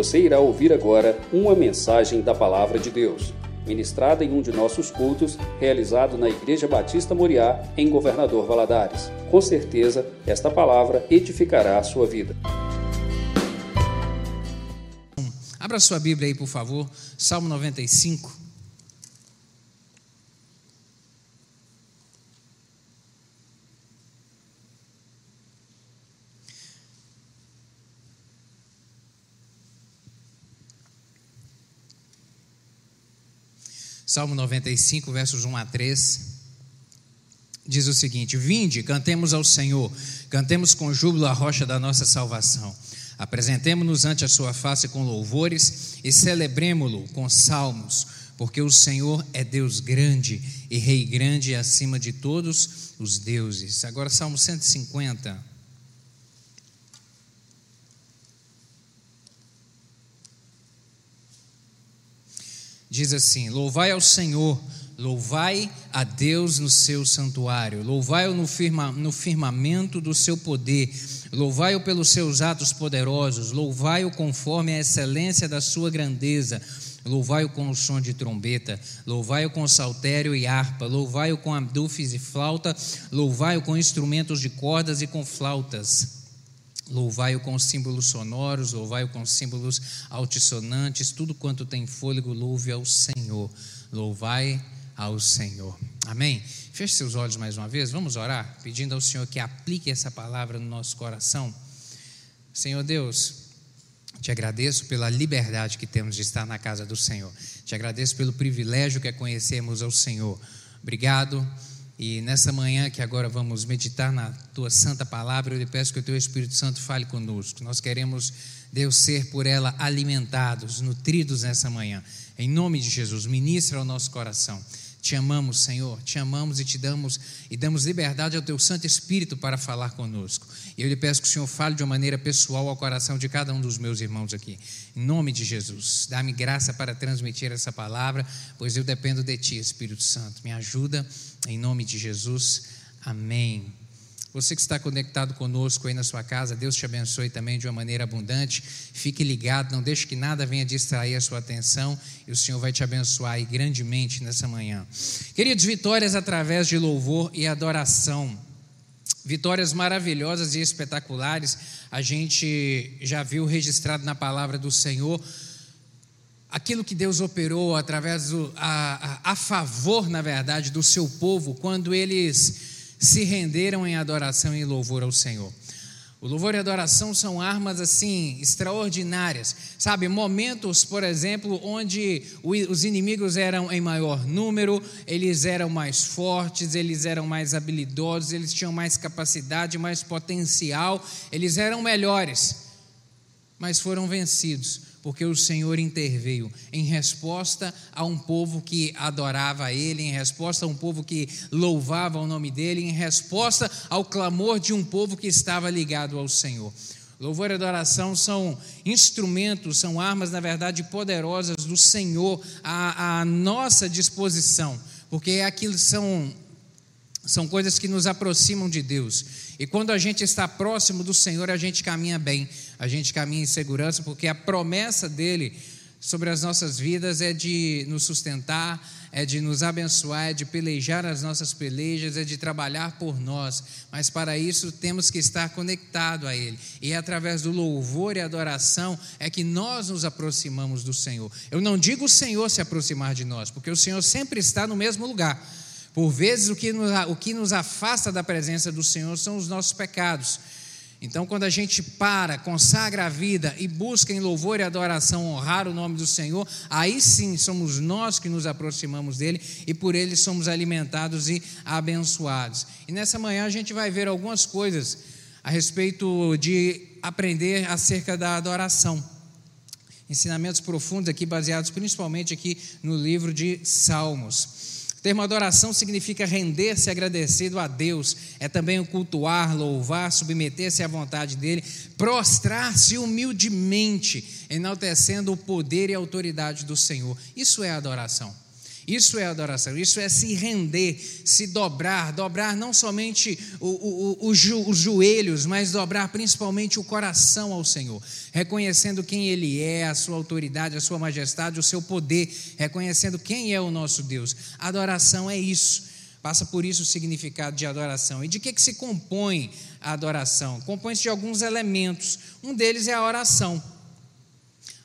Você irá ouvir agora uma mensagem da Palavra de Deus, ministrada em um de nossos cultos, realizado na Igreja Batista Moriá, em Governador Valadares. Com certeza, esta palavra edificará a sua vida. Abra sua Bíblia aí, por favor, Salmo 95. Salmo 95, versos 1 a 3, diz o seguinte: Vinde, cantemos ao Senhor, cantemos com júbilo a rocha da nossa salvação. Apresentemo-nos ante a sua face com louvores e celebremo-lo com salmos, porque o Senhor é Deus grande e Rei grande acima de todos os deuses. Agora, Salmo 150. Diz assim: Louvai ao Senhor, louvai a Deus no seu santuário, louvai-o no, firma, no firmamento do seu poder, louvai-o pelos seus atos poderosos, louvai-o conforme a excelência da sua grandeza. Louvai-o com o som de trombeta, louvai-o com saltério e harpa, louvai-o com abdufes e flauta, louvai-o com instrumentos de cordas e com flautas. Louvai-o com símbolos sonoros, louvai-o com símbolos altissonantes, tudo quanto tem fôlego, louve ao Senhor. Louvai ao Senhor. Amém? Feche seus olhos mais uma vez, vamos orar, pedindo ao Senhor que aplique essa palavra no nosso coração. Senhor Deus, te agradeço pela liberdade que temos de estar na casa do Senhor. Te agradeço pelo privilégio que é conhecermos ao Senhor. Obrigado e nessa manhã que agora vamos meditar na tua santa palavra, eu lhe peço que o teu Espírito Santo fale conosco. Nós queremos, Deus, ser por ela alimentados, nutridos nessa manhã. Em nome de Jesus, ministra ao nosso coração. Te amamos, Senhor, te amamos e te damos e damos liberdade ao teu Santo Espírito para falar conosco. E eu lhe peço que o Senhor fale de uma maneira pessoal ao coração de cada um dos meus irmãos aqui. Em nome de Jesus, dá-me graça para transmitir essa palavra, pois eu dependo de ti, Espírito Santo. Me ajuda em nome de Jesus. Amém. Você que está conectado conosco aí na sua casa, Deus te abençoe também de uma maneira abundante. Fique ligado, não deixe que nada venha distrair a sua atenção e o Senhor vai te abençoar aí grandemente nessa manhã. Queridos, vitórias através de louvor e adoração. Vitórias maravilhosas e espetaculares, a gente já viu registrado na palavra do Senhor aquilo que Deus operou através do, a, a, a favor, na verdade, do seu povo quando eles se renderam em adoração e louvor ao Senhor. O louvor e a adoração são armas assim extraordinárias, sabe? Momentos, por exemplo, onde os inimigos eram em maior número, eles eram mais fortes, eles eram mais habilidosos, eles tinham mais capacidade, mais potencial, eles eram melhores, mas foram vencidos porque o Senhor interveio em resposta a um povo que adorava a Ele, em resposta a um povo que louvava o nome dEle, em resposta ao clamor de um povo que estava ligado ao Senhor. Louvor e adoração são instrumentos, são armas, na verdade, poderosas do Senhor à, à nossa disposição, porque é aquilo são são coisas que nos aproximam de Deus. E quando a gente está próximo do Senhor, a gente caminha bem, a gente caminha em segurança, porque a promessa dele sobre as nossas vidas é de nos sustentar, é de nos abençoar, é de pelejar as nossas pelejas, é de trabalhar por nós. Mas para isso temos que estar conectado a Ele. E é através do louvor e adoração é que nós nos aproximamos do Senhor. Eu não digo o Senhor se aproximar de nós, porque o Senhor sempre está no mesmo lugar. Por vezes, o que, nos, o que nos afasta da presença do Senhor são os nossos pecados. Então, quando a gente para, consagra a vida e busca em louvor e adoração honrar o nome do Senhor, aí sim somos nós que nos aproximamos dele e por ele somos alimentados e abençoados. E nessa manhã a gente vai ver algumas coisas a respeito de aprender acerca da adoração. Ensinamentos profundos aqui, baseados principalmente aqui no livro de Salmos. O termo adoração significa render-se agradecido a Deus, é também o cultuar, louvar, submeter-se à vontade dele, prostrar-se humildemente, enaltecendo o poder e a autoridade do Senhor. Isso é adoração. Isso é adoração, isso é se render, se dobrar, dobrar não somente o, o, o, os joelhos, mas dobrar principalmente o coração ao Senhor, reconhecendo quem Ele é, a sua autoridade, a sua majestade, o seu poder, reconhecendo quem é o nosso Deus. Adoração é isso, passa por isso o significado de adoração. E de que, que se compõe a adoração? Compõe-se de alguns elementos, um deles é a oração.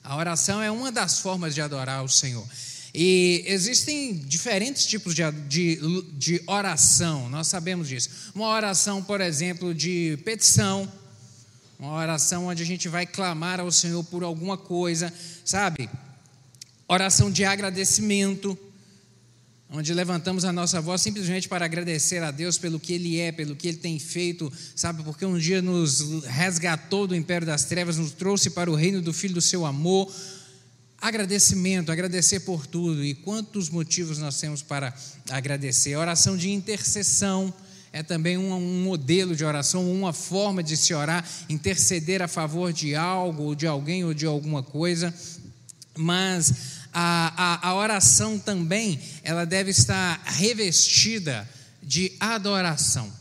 A oração é uma das formas de adorar o Senhor. E existem diferentes tipos de, de, de, oração, nós sabemos disso. Uma oração, por exemplo, de petição, uma oração onde a gente vai clamar ao Senhor por alguma coisa, sabe? Oração de agradecimento, onde levantamos a nossa voz simplesmente para agradecer a Deus pelo que Ele é, pelo que Ele tem feito, sabe? Porque um dia nos resgatou do império das trevas, nos trouxe para o reino do Filho do Seu amor Agradecimento, agradecer por tudo. E quantos motivos nós temos para agradecer? A oração de intercessão é também um, um, modelo de oração, uma forma de se orar, interceder a favor de algo, ou de alguém, ou de alguma coisa. Mas a, a, a oração também, ela deve estar revestida de adoração.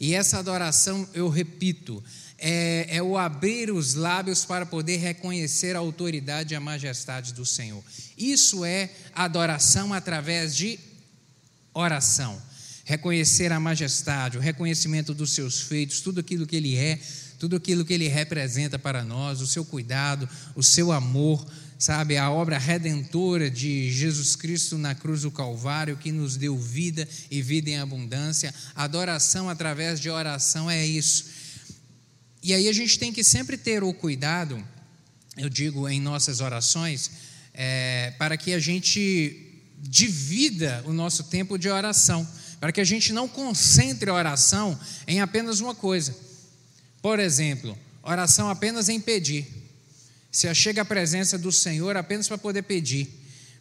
E essa adoração, eu repito, é, é, o abrir os lábios para poder reconhecer a autoridade e a majestade do Senhor. Isso é adoração através de oração. Reconhecer a majestade, o reconhecimento dos seus feitos, tudo aquilo que Ele é, tudo aquilo que Ele representa para nós, o seu cuidado, o seu amor, sabe, a obra redentora de Jesus Cristo na cruz do Calvário, que nos deu vida e vida em abundância. Adoração através de oração é isso e aí a gente tem que sempre ter o cuidado, eu digo em nossas orações, é, para que a gente divida o nosso tempo de oração, para que a gente não concentre a oração em apenas uma coisa. Por exemplo, oração apenas em pedir. Se chega à presença do Senhor apenas para poder pedir.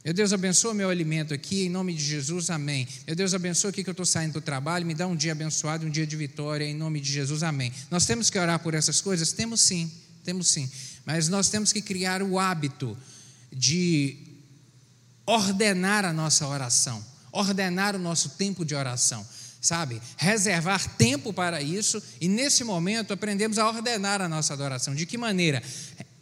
Meu Deus, abençoa meu alimento aqui, em nome de Jesus, amém. Meu Deus, abençoa aqui que eu estou saindo do trabalho, me dá um dia abençoado, um dia de vitória, em nome de Jesus, amém. Nós temos que orar por essas coisas? Temos sim, temos sim. Mas nós temos que criar o hábito de ordenar a nossa oração, ordenar o nosso tempo de oração sabe? Reservar tempo para isso e nesse momento aprendemos a ordenar a nossa adoração. De que maneira?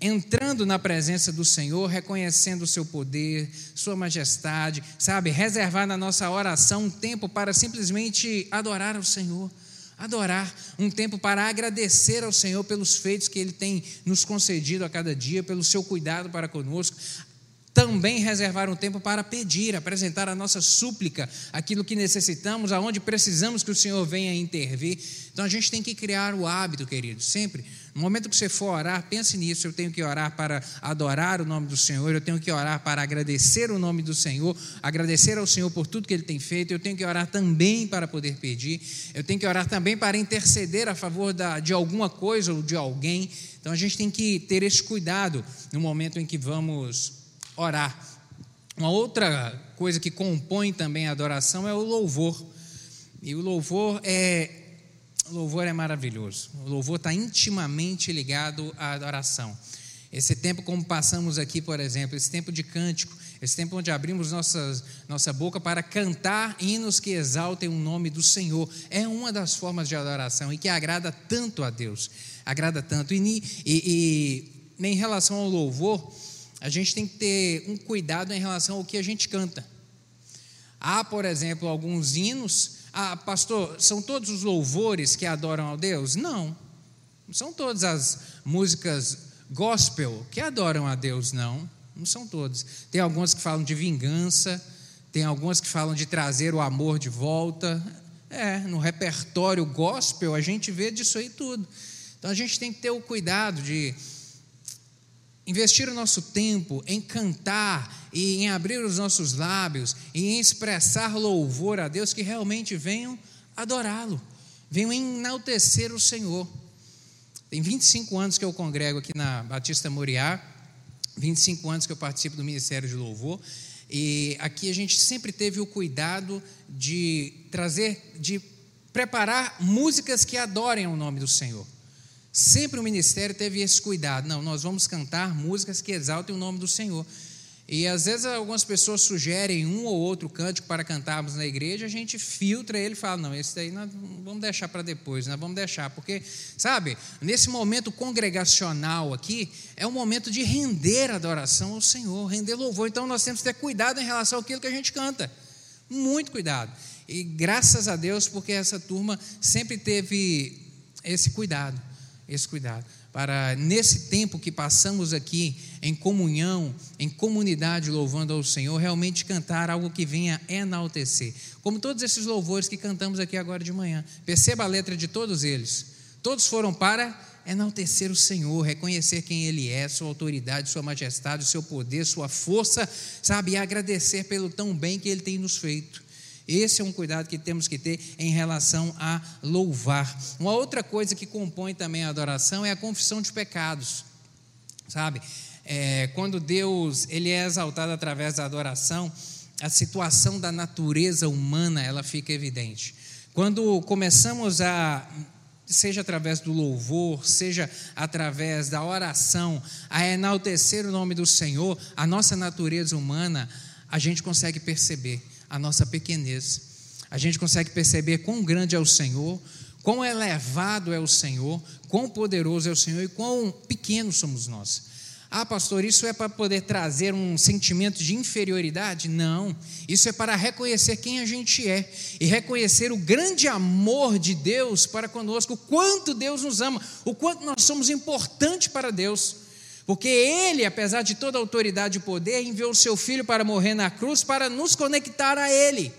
Entrando na presença do Senhor, reconhecendo o seu poder, sua majestade, sabe? Reservar na nossa oração um tempo para simplesmente adorar ao Senhor. Adorar, um tempo para agradecer ao Senhor pelos feitos que Ele tem nos concedido a cada dia, pelo seu cuidado para conosco, também reservar um tempo para pedir, apresentar a nossa súplica, aquilo que necessitamos, aonde precisamos que o Senhor venha intervir. Então a gente tem que criar o hábito, querido, sempre. No momento que você for orar, pense nisso. Eu tenho que orar para adorar o nome do Senhor, eu tenho que orar para agradecer o nome do Senhor, agradecer ao Senhor por tudo que Ele tem feito. Eu tenho que orar também para poder pedir, eu tenho que orar também para interceder a favor da, de alguma coisa ou de alguém. Então a gente tem que ter esse cuidado no momento em que vamos orar. Uma outra coisa que compõe também a adoração é o louvor. E o louvor é louvor é maravilhoso. O louvor está intimamente ligado à adoração. Esse tempo, como passamos aqui, por exemplo, esse tempo de cântico, esse tempo onde abrimos nossas, nossa boca para cantar hinos que exaltem o nome do Senhor, é uma das formas de adoração e que agrada tanto a Deus. Agrada tanto. E, e, e em relação ao louvor, a gente tem que ter um cuidado em relação ao que a gente canta. Há, por exemplo, alguns hinos. Ah, pastor, são todos os louvores que adoram a Deus? Não. Não são todas as músicas gospel que adoram a Deus, não. Não são todas. Tem algumas que falam de vingança, tem algumas que falam de trazer o amor de volta. É, no repertório gospel a gente vê disso aí tudo. Então a gente tem que ter o cuidado de investir o nosso tempo em cantar e em abrir os nossos lábios e em expressar louvor a Deus, que realmente venham adorá-lo, venham enaltecer o Senhor. Tem 25 anos que eu congrego aqui na Batista Moriá, 25 anos que eu participo do Ministério de Louvor, e aqui a gente sempre teve o cuidado de trazer, de preparar músicas que adorem o nome do Senhor. Sempre o ministério teve esse cuidado. Não, nós vamos cantar músicas que exaltem o nome do Senhor. E às vezes algumas pessoas sugerem um ou outro cântico para cantarmos na igreja, a gente filtra ele e fala: não, esse daí nós vamos deixar para depois, nós vamos deixar, porque, sabe, nesse momento congregacional aqui, é um momento de render adoração ao Senhor, render louvor. Então nós temos que ter cuidado em relação àquilo que a gente canta, muito cuidado. E graças a Deus, porque essa turma sempre teve esse cuidado, esse cuidado para nesse tempo que passamos aqui em comunhão, em comunidade louvando ao Senhor, realmente cantar algo que venha enaltecer. Como todos esses louvores que cantamos aqui agora de manhã. Perceba a letra de todos eles. Todos foram para enaltecer o Senhor, reconhecer quem Ele é, Sua autoridade, Sua majestade, Seu poder, Sua força, sabe, e agradecer pelo tão bem que Ele tem nos feito. Esse é um cuidado que temos que ter em relação a louvar. Uma outra coisa que compõe também a adoração é a confissão de pecados, sabe? É, quando Deus ele é exaltado através da adoração, a situação da natureza humana ela fica evidente. Quando começamos a seja através do louvor, seja através da oração, a enaltecer o nome do Senhor, a nossa natureza humana, a gente consegue perceber a nossa pequenez. A gente consegue perceber quão grande é o Senhor, quão elevado é o Senhor, quão poderoso é o Senhor e quão pequenos somos nós. Ah, pastor, isso é para poder trazer um sentimento de inferioridade? Não. Isso é para reconhecer quem a gente é e reconhecer o grande amor de Deus para conosco, o quanto Deus nos ama, o quanto nós somos importantes para Deus. Porque ele, apesar de toda autoridade e poder, enviou o seu filho para morrer na cruz para nos conectar a ele.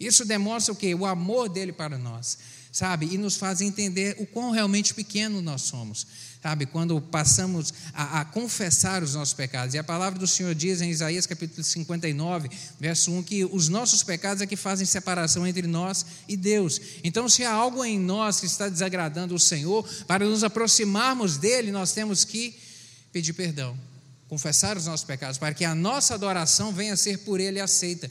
Isso demonstra o que? O amor dele para nós, sabe? E nos faz entender o quão realmente pequeno nós somos, sabe? Quando passamos a, a, confessar os nossos pecados. E a palavra do Senhor diz em Isaías capítulo 59, verso 1, que os nossos pecados é que fazem separação entre nós e Deus. Então, se há algo em nós que está desagradando o Senhor, para nos aproximarmos dele, nós temos que pedir perdão, confessar os nossos pecados, para que a nossa adoração venha a ser por Ele aceita.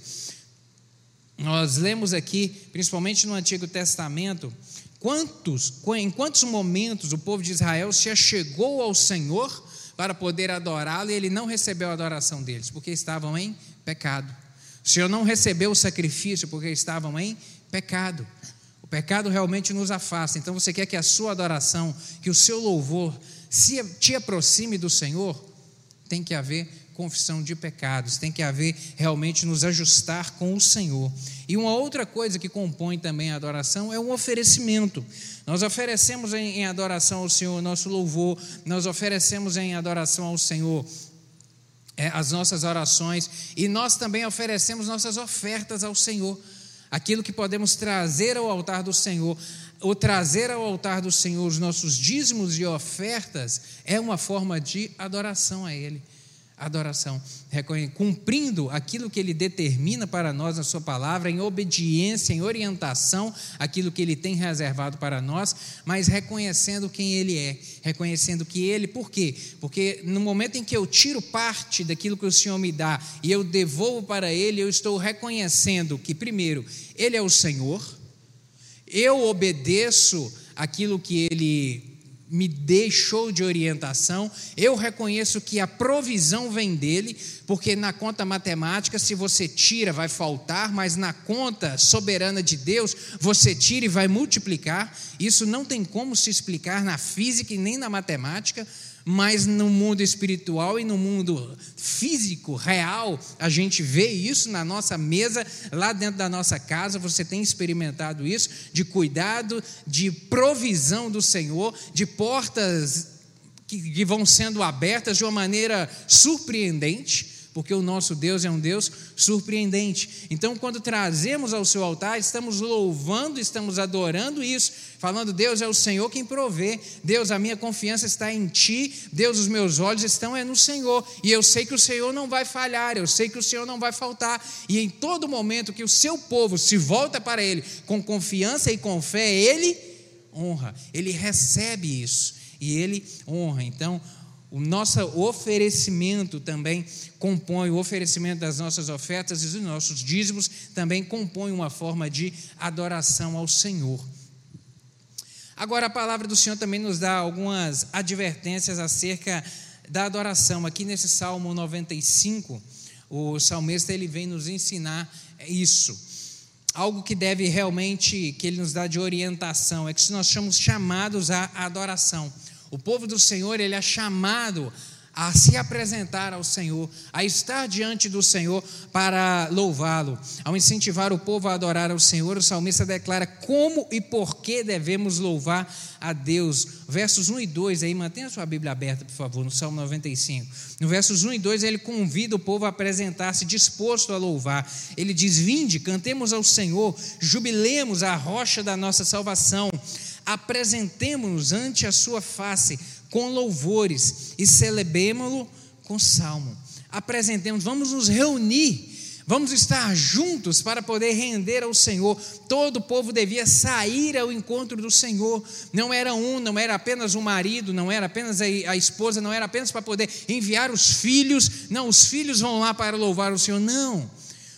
Nós lemos aqui, principalmente no Antigo Testamento, quantos, em quantos momentos o povo de Israel se achegou ao Senhor para poder adorá-lo e ele não recebeu a adoração deles, porque estavam em pecado. O Senhor não recebeu o sacrifício porque estavam em pecado. O pecado realmente nos afasta. Então você quer que a sua adoração, que o seu louvor se te aproxime do Senhor, tem que haver confissão de pecados, tem que haver realmente nos ajustar com o Senhor. E uma outra coisa que compõe também a adoração é o oferecimento. Nós oferecemos em, adoração ao Senhor nosso louvor, nós oferecemos em adoração ao Senhor é, as nossas orações e nós também oferecemos nossas ofertas ao Senhor. Aquilo que podemos trazer ao altar do Senhor, o trazer ao altar do Senhor os nossos dízimos e ofertas é uma forma de adoração a Ele. Adoração, cumprindo aquilo que Ele determina para nós na Sua palavra, em obediência, em orientação, aquilo que Ele tem reservado para nós, mas reconhecendo quem Ele é, reconhecendo que Ele, por quê? Porque no momento em que eu tiro parte daquilo que o Senhor me dá e eu devolvo para Ele, eu estou reconhecendo que, primeiro, Ele é o Senhor, eu obedeço aquilo que ele me deixou de orientação, eu reconheço que a provisão vem dele, porque na conta matemática, se você tira, vai faltar, mas na conta soberana de Deus, você tira e vai multiplicar. Isso não tem como se explicar na física e nem na matemática mas no mundo espiritual e no mundo físico, real, a gente vê isso na nossa mesa, lá dentro da nossa casa, você tem experimentado isso, de cuidado, de provisão do Senhor, de portas que, vão sendo abertas de uma maneira surpreendente porque o nosso Deus é um Deus surpreendente. Então, quando trazemos ao seu altar, estamos louvando, estamos adorando isso, falando: Deus é o Senhor quem provê, Deus, a minha confiança está em Ti, Deus, os meus olhos estão é no Senhor, e eu sei que o Senhor não vai falhar, eu sei que o Senhor não vai faltar, e em todo momento que o seu povo se volta para Ele com confiança e com fé, Ele honra, Ele recebe isso e Ele honra. Então, o nosso oferecimento também compõe, o oferecimento das nossas ofertas e dos nossos dízimos também compõe uma forma de adoração ao Senhor. Agora, a palavra do Senhor também nos dá algumas advertências acerca da adoração. Aqui nesse Salmo 95, O salmista ele vem nos ensinar isso. Algo que deve realmente, que ele nos dá de orientação, é que nós somos chamados à adoração. O povo do Senhor, ele é chamado a se apresentar ao Senhor, a estar diante do Senhor para louvá-lo. Ao incentivar o povo a adorar ao Senhor, o salmista declara como e por que devemos louvar a Deus. Versos 1 e 2 aí, mantenha sua Bíblia aberta, por favor, no Salmo 95. No versos 1 e 2, ele convida o povo a apresentar-se disposto a louvar. Ele diz: Vinde, cantemos ao Senhor, jubilemos a rocha da nossa salvação apresentemos-nos ante a sua face com louvores e celebremos-lo com salmo. Apresentemos, vamos nos reunir, vamos estar juntos para poder render ao Senhor. Todo o povo devia sair ao encontro do Senhor. Não era um, não era apenas o marido, não era apenas a esposa, não era apenas para poder enviar os filhos. Não, os filhos vão lá para louvar o Senhor. Não.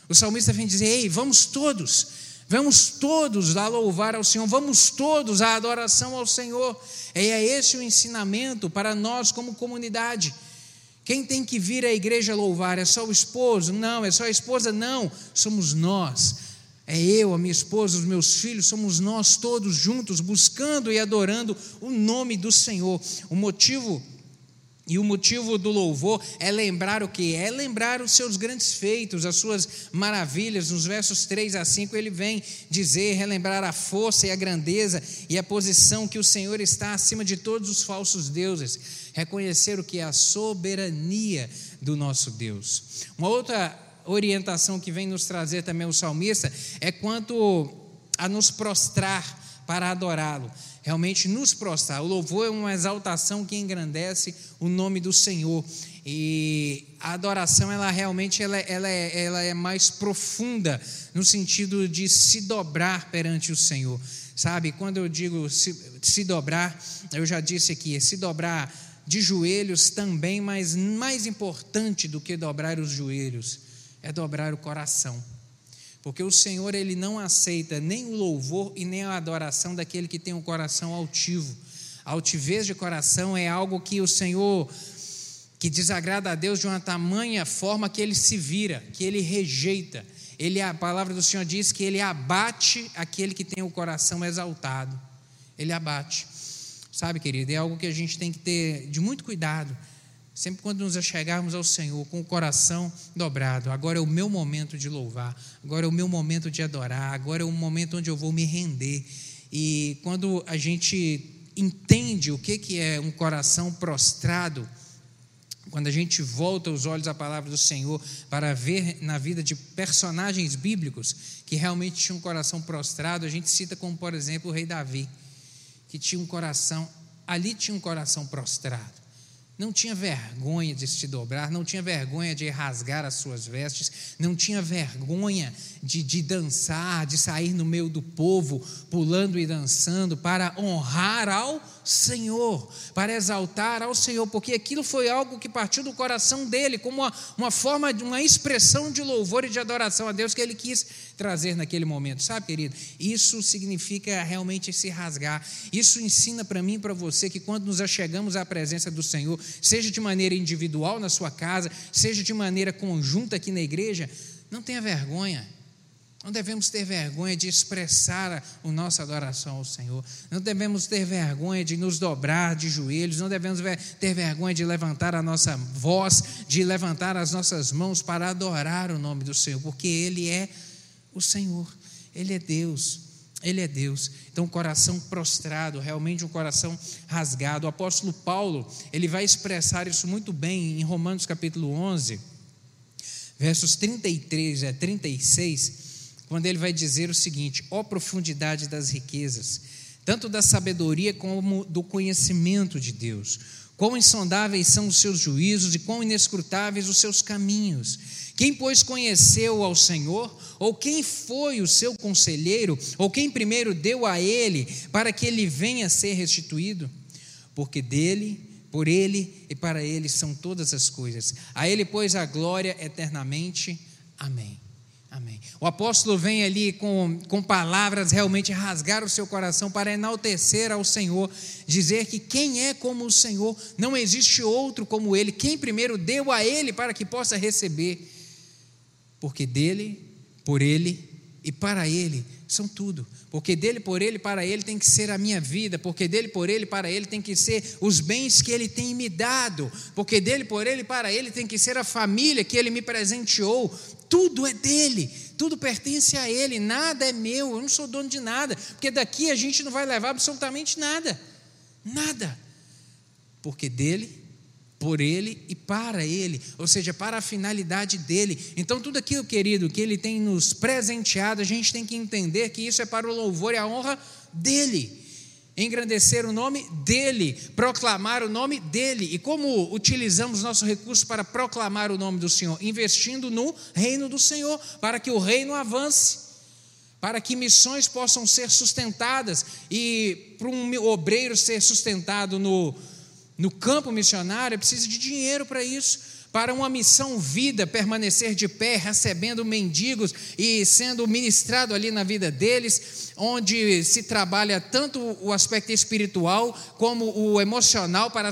O salmista vem dizer: Ei, vamos todos Vamos todos a louvar ao Senhor, vamos todos à adoração ao Senhor. E é esse o ensinamento para nós como comunidade. Quem tem que vir à igreja louvar? É só o esposo? Não. É só a esposa? Não. Somos nós. É eu, a minha esposa, os meus filhos, somos nós todos juntos, buscando e adorando o nome do Senhor. O motivo e o motivo do louvor é lembrar o que? É lembrar os seus grandes feitos, as suas maravilhas. Nos versos 3 a 5 ele vem dizer, relembrar a força e a grandeza e a posição que o Senhor está acima de todos os falsos deuses. Reconhecer o que é a soberania do nosso Deus. Uma outra orientação que vem nos trazer também o salmista é quanto a nos prostrar para adorá-lo realmente nos prostrar. O louvor é uma exaltação que engrandece o nome do Senhor. E a adoração, ela realmente ela, ela, é, ela é mais profunda no sentido de se dobrar perante o Senhor. Sabe, quando eu digo se, se dobrar, eu já disse aqui, é se dobrar de joelhos também, mas mais importante do que dobrar os joelhos é dobrar o coração. Porque o Senhor ele não aceita nem o louvor e nem a adoração daquele que tem um coração altivo. A altivez de coração é algo que o Senhor que desagrada a Deus de uma tamanha forma que ele se vira, que ele rejeita. Ele a palavra do Senhor diz que ele abate aquele que tem o coração exaltado. Ele abate. Sabe, querido, é algo que a gente tem que ter de muito cuidado Sempre quando nos achegarmos ao Senhor com o coração dobrado, agora é o meu momento de louvar, agora é o meu momento de adorar, agora é o momento onde eu vou me render. E quando a gente entende o que, que é um coração prostrado, quando a gente volta os olhos à palavra do Senhor para ver na vida de personagens bíblicos que realmente tinham um coração prostrado, a gente cita como, por exemplo, o rei Davi, que tinha um coração, ali tinha um coração prostrado não tinha vergonha de se dobrar, não tinha vergonha de rasgar as suas vestes, não tinha vergonha de, de dançar, de sair no meio do povo, pulando e dançando, para honrar ao Senhor, para exaltar ao Senhor, porque aquilo foi algo que partiu do coração dele, como uma, uma forma, uma expressão de louvor e de adoração a Deus que ele quis trazer naquele momento, sabe, querido? Isso significa realmente se rasgar. Isso ensina para mim e para você que quando nos achegamos à presença do Senhor, seja de maneira individual na sua casa, seja de maneira conjunta aqui na igreja, não tenha vergonha. Não devemos ter vergonha de expressar a nossa adoração ao Senhor. Não devemos ter vergonha de nos dobrar de joelhos. Não devemos ter vergonha de levantar a nossa voz, de levantar as nossas mãos para adorar o nome do Senhor, porque Ele é o Senhor, Ele é Deus. Ele é Deus. Então, um coração prostrado, realmente um coração rasgado. O apóstolo Paulo, ele vai expressar isso muito bem em Romanos capítulo 11, versos 33 a 36 quando ele vai dizer o seguinte: ó profundidade das riquezas, tanto da sabedoria como do conhecimento de Deus. Quão insondáveis são os seus juízos e quão inescrutáveis os seus caminhos. Quem, pois, conheceu ao Senhor? Ou quem foi o seu conselheiro? Ou quem primeiro deu a ele para que ele venha a ser restituído? Porque dele, por ele e para ele são todas as coisas. A ele, pois, a glória eternamente. Amém. Amém. O apóstolo vem ali com, com palavras realmente rasgar o seu coração para enaltecer ao Senhor, dizer que quem é como o Senhor, não existe outro como Ele, quem primeiro deu a Ele para que possa receber. Porque dele, por ele e para ele são tudo. Porque dele, por ele, para ele tem que ser a minha vida. Porque dele, por ele, para ele tem que ser os bens que ele tem me dado. Porque dele, por ele, para ele tem que ser a família que ele me presenteou. Tudo é dele, tudo pertence a ele, nada é meu, eu não sou dono de nada. Porque daqui a gente não vai levar absolutamente nada. Nada. Porque dele, por ele e para ele, ou seja, para a finalidade dele. Então, tudo aquilo, querido, que ele tem nos presenteado, a gente tem que entender que isso é para o louvor e a honra dele. Engrandecer o nome dele, proclamar o nome dele. E como utilizamos nosso recurso para proclamar o nome do Senhor? Investindo no reino do Senhor, para que o reino avance para que missões possam ser sustentadas e para um obreiro ser sustentado no, no campo missionário, precisa de dinheiro para isso. Para uma missão vida permanecer de pé, recebendo mendigos e sendo ministrado ali na vida deles, onde se trabalha tanto o aspecto espiritual como o emocional para,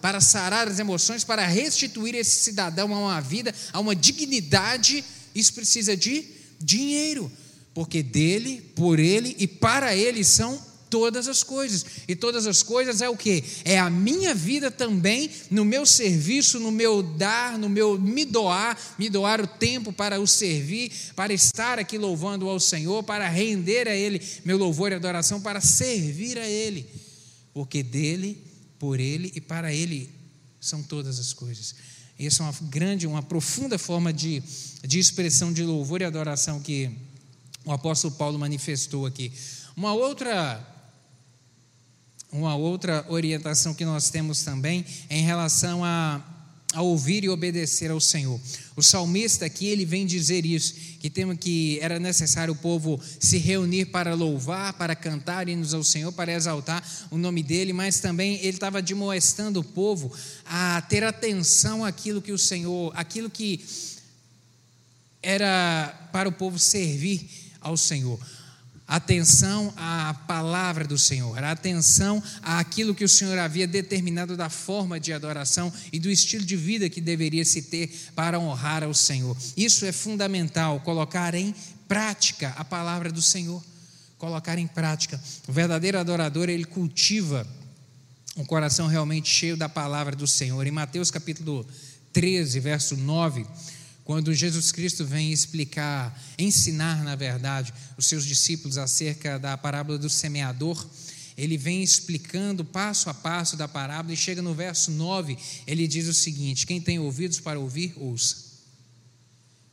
para sarar as emoções, para restituir esse cidadão a uma vida, a uma dignidade, isso precisa de dinheiro, porque dele, por ele e para ele são todas as coisas. E todas as coisas é o que? É a minha vida também, no meu serviço, no meu dar, no meu me doar, me doar o tempo para o servir, para estar aqui louvando ao Senhor, para render a Ele meu louvor e adoração, para servir a Ele. Porque dele, por Ele e para Ele são todas as coisas. Essa é uma grande, uma profunda forma de, de expressão de louvor e adoração que o apóstolo Paulo manifestou aqui. Uma outra uma outra orientação que nós temos também é em relação a, a ouvir e obedecer ao Senhor. O salmista aqui ele vem dizer isso, que tem, que era necessário o povo se reunir para louvar, para cantar hinos ao Senhor, para exaltar o nome dele, mas também ele estava demoestando o povo a ter atenção àquilo que o Senhor, aquilo que era para o povo servir ao Senhor atenção à palavra do Senhor, atenção àquilo que o Senhor havia determinado da forma de adoração e do estilo de vida que deveria se ter para honrar ao Senhor. Isso é fundamental, colocar em prática a palavra do Senhor, colocar em prática. O verdadeiro adorador, ele cultiva um coração realmente cheio da palavra do Senhor. Em Mateus capítulo 13, verso 9, quando Jesus Cristo vem explicar, ensinar, na verdade, os seus discípulos acerca da parábola do semeador, ele vem explicando passo a passo da parábola e chega no verso 9, ele diz o seguinte: Quem tem ouvidos para ouvir, ouça.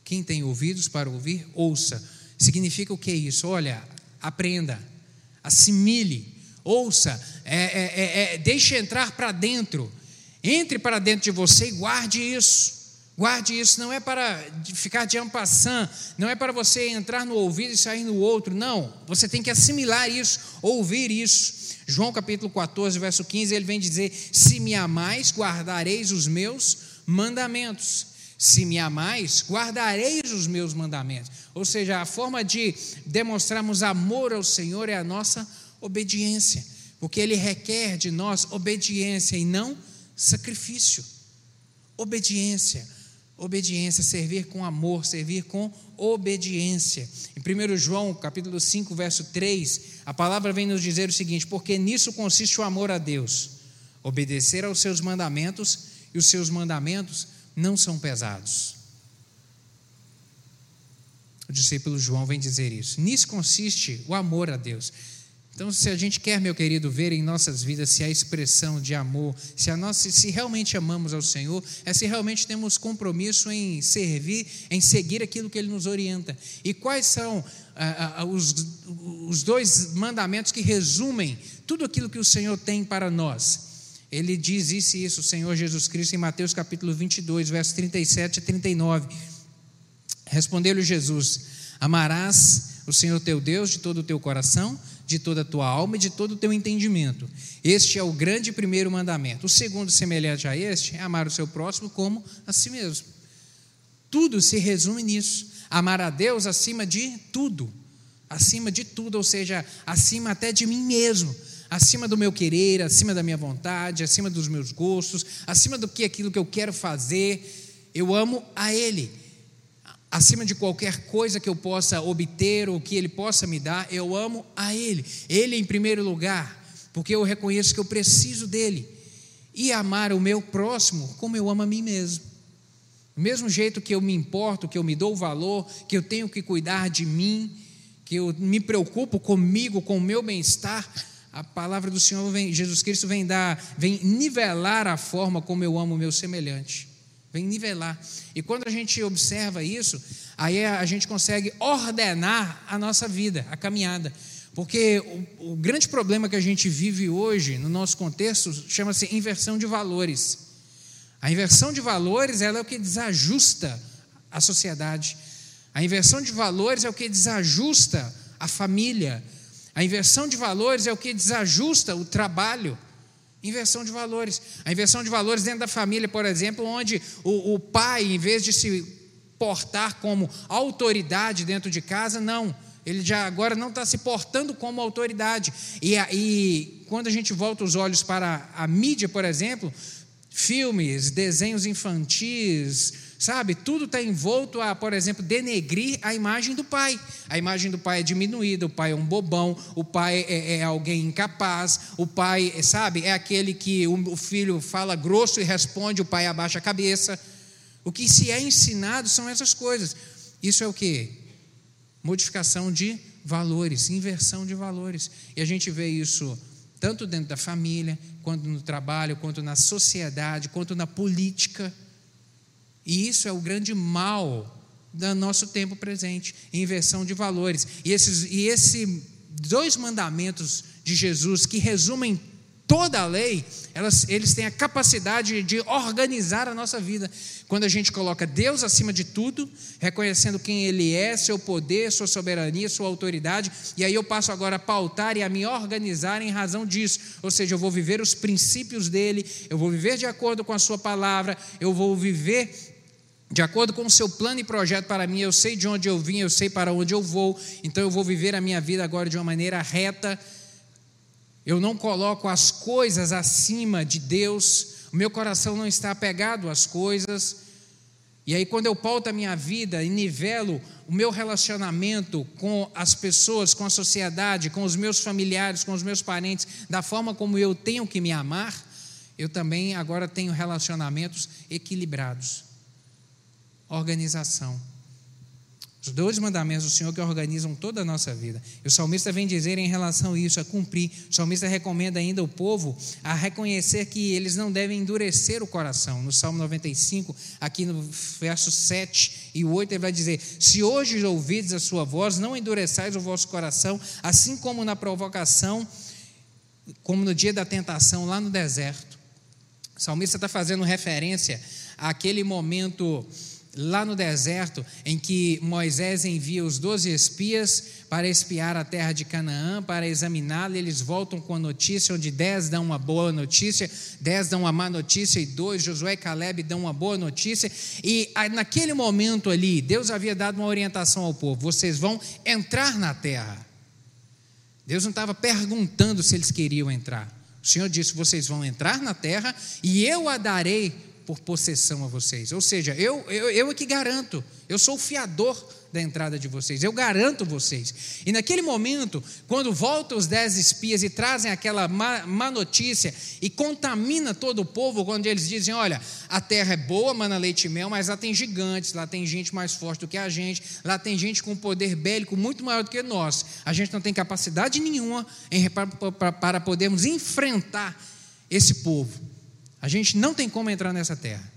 Quem tem ouvidos para ouvir, ouça. Significa o que é isso? Olha, aprenda, assimile, ouça, é, é, é, é deixe entrar para dentro, entre para dentro de você e guarde isso. Guarde isso, não é para ficar de ampassant, não é para você entrar no ouvido e sair no outro, não. Você tem que assimilar isso, ouvir isso. João capítulo 14, verso 15, ele vem dizer: Se me amais, guardareis os meus mandamentos. Se me amais, guardareis os meus mandamentos. Ou seja, a forma de demonstrarmos amor ao Senhor é a nossa obediência, porque Ele requer de nós obediência e não sacrifício. Obediência obediência, servir com amor, servir com obediência. Em 1 João, capítulo 5, verso 3, a palavra vem nos dizer o seguinte: porque nisso consiste o amor a Deus, obedecer aos seus mandamentos, e os seus mandamentos não são pesados. O discípulo João vem dizer isso. Nisso consiste o amor a Deus. Então, se a gente quer, meu querido, ver em nossas vidas se a expressão de amor, se, a nossa, se realmente amamos ao Senhor, é se realmente temos compromisso em servir, em seguir aquilo que Ele nos orienta. E quais são ah, ah, os, os dois mandamentos que resumem tudo aquilo que o Senhor tem para nós? Ele diz isso e isso, o Senhor Jesus Cristo, em Mateus capítulo 22, versos 37 a 39. Respondeu-lhe Jesus: Amarás o Senhor teu Deus de todo o teu coração, de toda a tua alma e de todo o teu entendimento. Este é o grande primeiro mandamento. O segundo, semelhante a este, é amar o seu próximo como a si mesmo. Tudo se resume nisso. Amar a Deus acima de tudo. Acima de tudo, ou seja, acima até de mim mesmo. Acima do meu querer, acima da minha vontade, acima dos meus gostos, acima do que aquilo que eu quero fazer. Eu amo a Ele. Acima de qualquer coisa que eu possa obter ou que Ele possa me dar, eu amo a Ele. Ele em primeiro lugar, porque eu reconheço que eu preciso dele. E amar o meu próximo como eu amo a mim mesmo. Do mesmo jeito que eu me importo, que eu me dou valor, que eu tenho que cuidar de mim, que eu me preocupo comigo, com o meu bem-estar, a palavra do Senhor vem, Jesus Cristo vem dar, vem nivelar a forma como eu amo o meu semelhante. Vem nivelar. E quando a gente observa isso, aí a gente consegue ordenar a nossa vida, a caminhada. Porque o, o grande problema que a gente vive hoje, no nosso contexto, chama-se inversão de valores. A inversão de valores é o que desajusta a sociedade. A inversão de valores é o que desajusta a família. A inversão de valores é o que desajusta o trabalho. Inversão de valores. A inversão de valores dentro da família, por exemplo, onde o, o pai, em vez de se portar como autoridade dentro de casa, não. Ele já agora não está se portando como autoridade. E, e quando a gente volta os olhos para a mídia, por exemplo, filmes, desenhos infantis, sabe? Tudo está envolto a, por exemplo, denegrir a imagem do pai. A imagem do pai é diminuída, o pai é um bobão, o pai é, é alguém incapaz, o pai, sabe, é aquele que o, o filho fala grosso e responde, o pai abaixa a cabeça. O que se é ensinado são essas coisas. Isso é o que? Modificação de valores, inversão de valores. E a gente vê isso tanto dentro da família, quanto no trabalho, quanto na sociedade, quanto na política. E isso é o grande mal do nosso tempo presente, inversão de valores. E esses e esse dois mandamentos de Jesus que resumem toda a lei, elas, eles têm a capacidade de organizar a nossa vida. Quando a gente coloca Deus acima de tudo, reconhecendo quem Ele é, seu poder, sua soberania, sua autoridade, e aí eu passo agora a pautar e a me organizar em razão disso. Ou seja, eu vou viver os princípios dele, eu vou viver de acordo com a Sua palavra, eu vou viver de acordo com o seu plano e projeto para mim, eu sei de onde eu vim, eu sei para onde eu vou, então eu vou viver a minha vida agora de uma maneira reta eu não coloco as coisas acima de Deus, o meu coração não está apegado às coisas. E aí, quando eu pauto a minha vida e nivelo o meu relacionamento com as pessoas, com a sociedade, com os meus familiares, com os meus parentes, da forma como eu tenho que me amar, eu também agora tenho relacionamentos equilibrados. Organização. Os dois mandamentos do Senhor que organizam toda a nossa vida. E o salmista vem dizer em relação a isso, a cumprir. O salmista recomenda ainda o povo a reconhecer que eles não devem endurecer o coração. No Salmo 95, aqui no verso 7 e 8, ele vai dizer: Se hoje ouvides a sua voz, não endureçais o vosso coração, assim como na provocação, como no dia da tentação lá no deserto. O salmista está fazendo referência àquele momento lá no deserto, em que Moisés envia os doze espias para espiar a terra de Canaã, para examiná-la, eles voltam com a notícia, onde dez dão uma boa notícia, dez dão uma má notícia, e dois, Josué e Caleb, dão uma boa notícia, e naquele momento ali, Deus havia dado uma orientação ao povo: vocês vão entrar na terra. Deus não estava perguntando se eles queriam entrar. O Senhor disse: vocês vão entrar na terra e eu a darei por possessão a vocês. Ou seja, eu, eu, eu é que garanto, eu sou o fiador da entrada de vocês, eu garanto vocês. E naquele momento, quando voltam os dez espias e trazem aquela má, má, notícia e contamina todo o povo, quando eles dizem: Olha, a terra é boa, mana leite e mel, mas lá tem gigantes, lá tem gente mais forte do que a gente, lá tem gente com poder bélico muito maior do que nós. A gente não tem capacidade nenhuma em, para, para podermos enfrentar esse povo. A gente não tem como entrar nessa terra.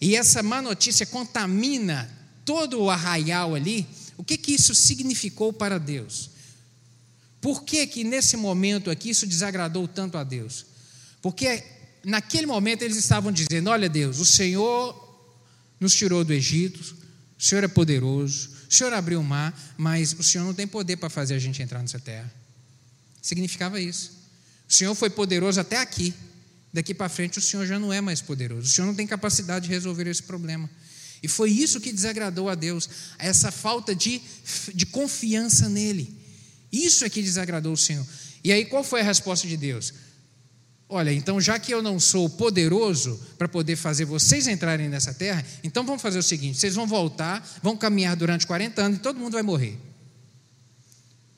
E essa má notícia contamina todo o arraial ali. O que, que isso significou para Deus? Por que, que nesse momento aqui isso desagradou tanto a Deus? Porque naquele momento eles estavam dizendo: Olha, Deus, o Senhor nos tirou do Egito, o Senhor é poderoso, o Senhor abriu o mar, mas o Senhor não tem poder para fazer a gente entrar nessa terra. Significava isso. O Senhor foi poderoso até aqui, daqui para frente o Senhor já não é mais poderoso. O Senhor não tem capacidade de resolver esse problema. E foi isso que desagradou a Deus, essa falta de, de confiança nele. Isso é que desagradou o Senhor. E aí qual foi a resposta de Deus? Olha, então já que eu não sou poderoso para poder fazer vocês entrarem nessa terra, então vamos fazer o seguinte: vocês vão voltar, vão caminhar durante 40 anos e todo mundo vai morrer.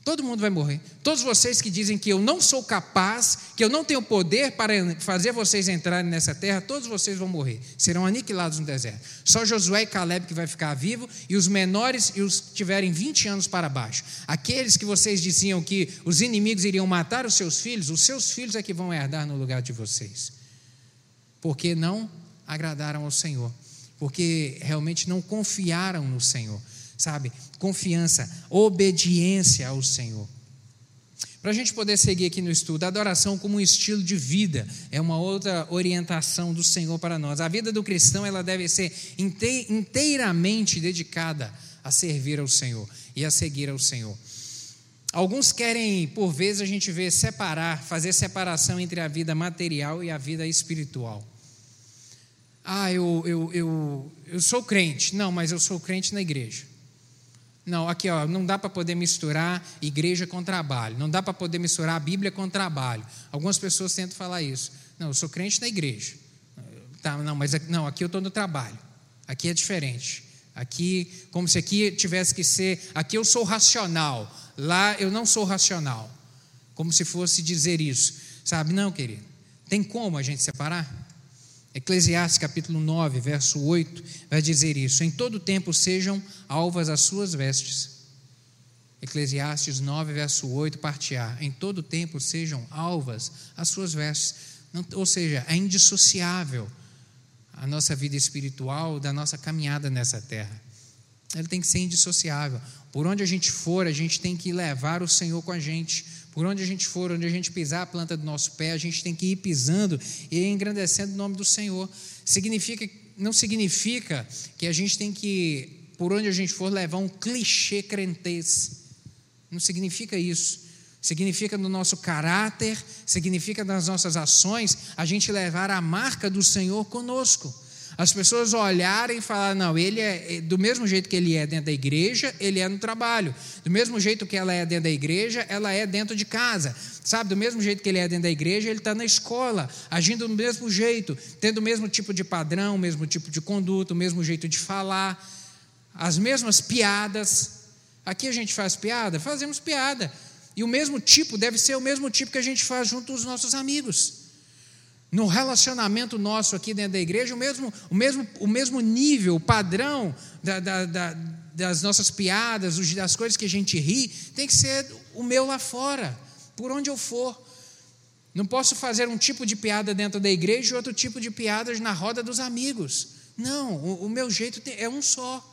Todo mundo vai morrer. Todos vocês que dizem que eu não sou capaz, que eu não tenho poder para fazer vocês entrarem nessa terra, todos vocês vão morrer. Serão aniquilados no deserto. Só Josué e Caleb que vai ficar vivo e os menores e os que tiverem 20 anos para baixo. Aqueles que vocês diziam que os inimigos iriam matar os seus filhos, os seus filhos é que vão herdar no lugar de vocês. Porque não agradaram ao Senhor. Porque realmente não confiaram no Senhor sabe? Confiança, obediência ao Senhor. Para a gente poder seguir aqui no estudo, adoração como um estilo de vida é uma outra orientação do Senhor para nós. A vida do cristão ela deve ser inteiramente dedicada a servir ao Senhor e a seguir ao Senhor. Alguns querem, por vezes, a gente vê separar, fazer separação entre a vida material e a vida espiritual. Ah, eu, eu, eu, eu sou crente. Não, mas eu sou crente na igreja. Não, aqui ó, não dá para poder misturar igreja com trabalho. Não dá para poder misturar a Bíblia com trabalho. Algumas pessoas tentam falar isso. Não, eu sou crente na igreja. Tá, não, mas não, aqui eu estou no trabalho. Aqui é diferente. Aqui, como se aqui tivesse que ser. Aqui eu sou racional. Lá eu não sou racional. Como se fosse dizer isso. Sabe? Não, querido. Tem como a gente separar? Eclesiastes capítulo 9, verso 8, vai dizer isso: Em todo tempo sejam alvas as suas vestes. Eclesiastes 9, verso 8, parte A. Em todo tempo sejam alvas as suas vestes. Ou seja, é indissociável a nossa vida espiritual da nossa caminhada nessa terra. Ela tem que ser indissociável. Por onde a gente for, a gente tem que levar o Senhor com a gente por onde a gente for, onde a gente pisar a planta do nosso pé, a gente tem que ir pisando e engrandecendo o nome do Senhor. Significa, não significa que a gente tem que, por onde a gente for, levar um clichê crentez. Não significa isso. Significa no nosso caráter, significa nas nossas ações, a gente levar a marca do Senhor conosco. As pessoas olharem e falar: não, ele é, é do mesmo jeito que ele é dentro da igreja, ele é no trabalho. Do mesmo jeito que ela é dentro da igreja, ela é dentro de casa. Sabe, do mesmo jeito que ele é dentro da igreja, ele está na escola, agindo do mesmo jeito, tendo o mesmo tipo de padrão, o mesmo tipo de conduta, o mesmo jeito de falar, as mesmas piadas. Aqui a gente faz piada? Fazemos piada. E o mesmo tipo deve ser o mesmo tipo que a gente faz junto aos nossos amigos no relacionamento nosso aqui dentro da igreja, o mesmo, o mesmo, o mesmo nível, o padrão da, da, da, das nossas piadas, das coisas que a gente ri, tem que ser o meu lá fora, por onde eu for. Não posso fazer um tipo de piada dentro da igreja e outro tipo de piadas na roda dos amigos. Não, o, o meu jeito é um só.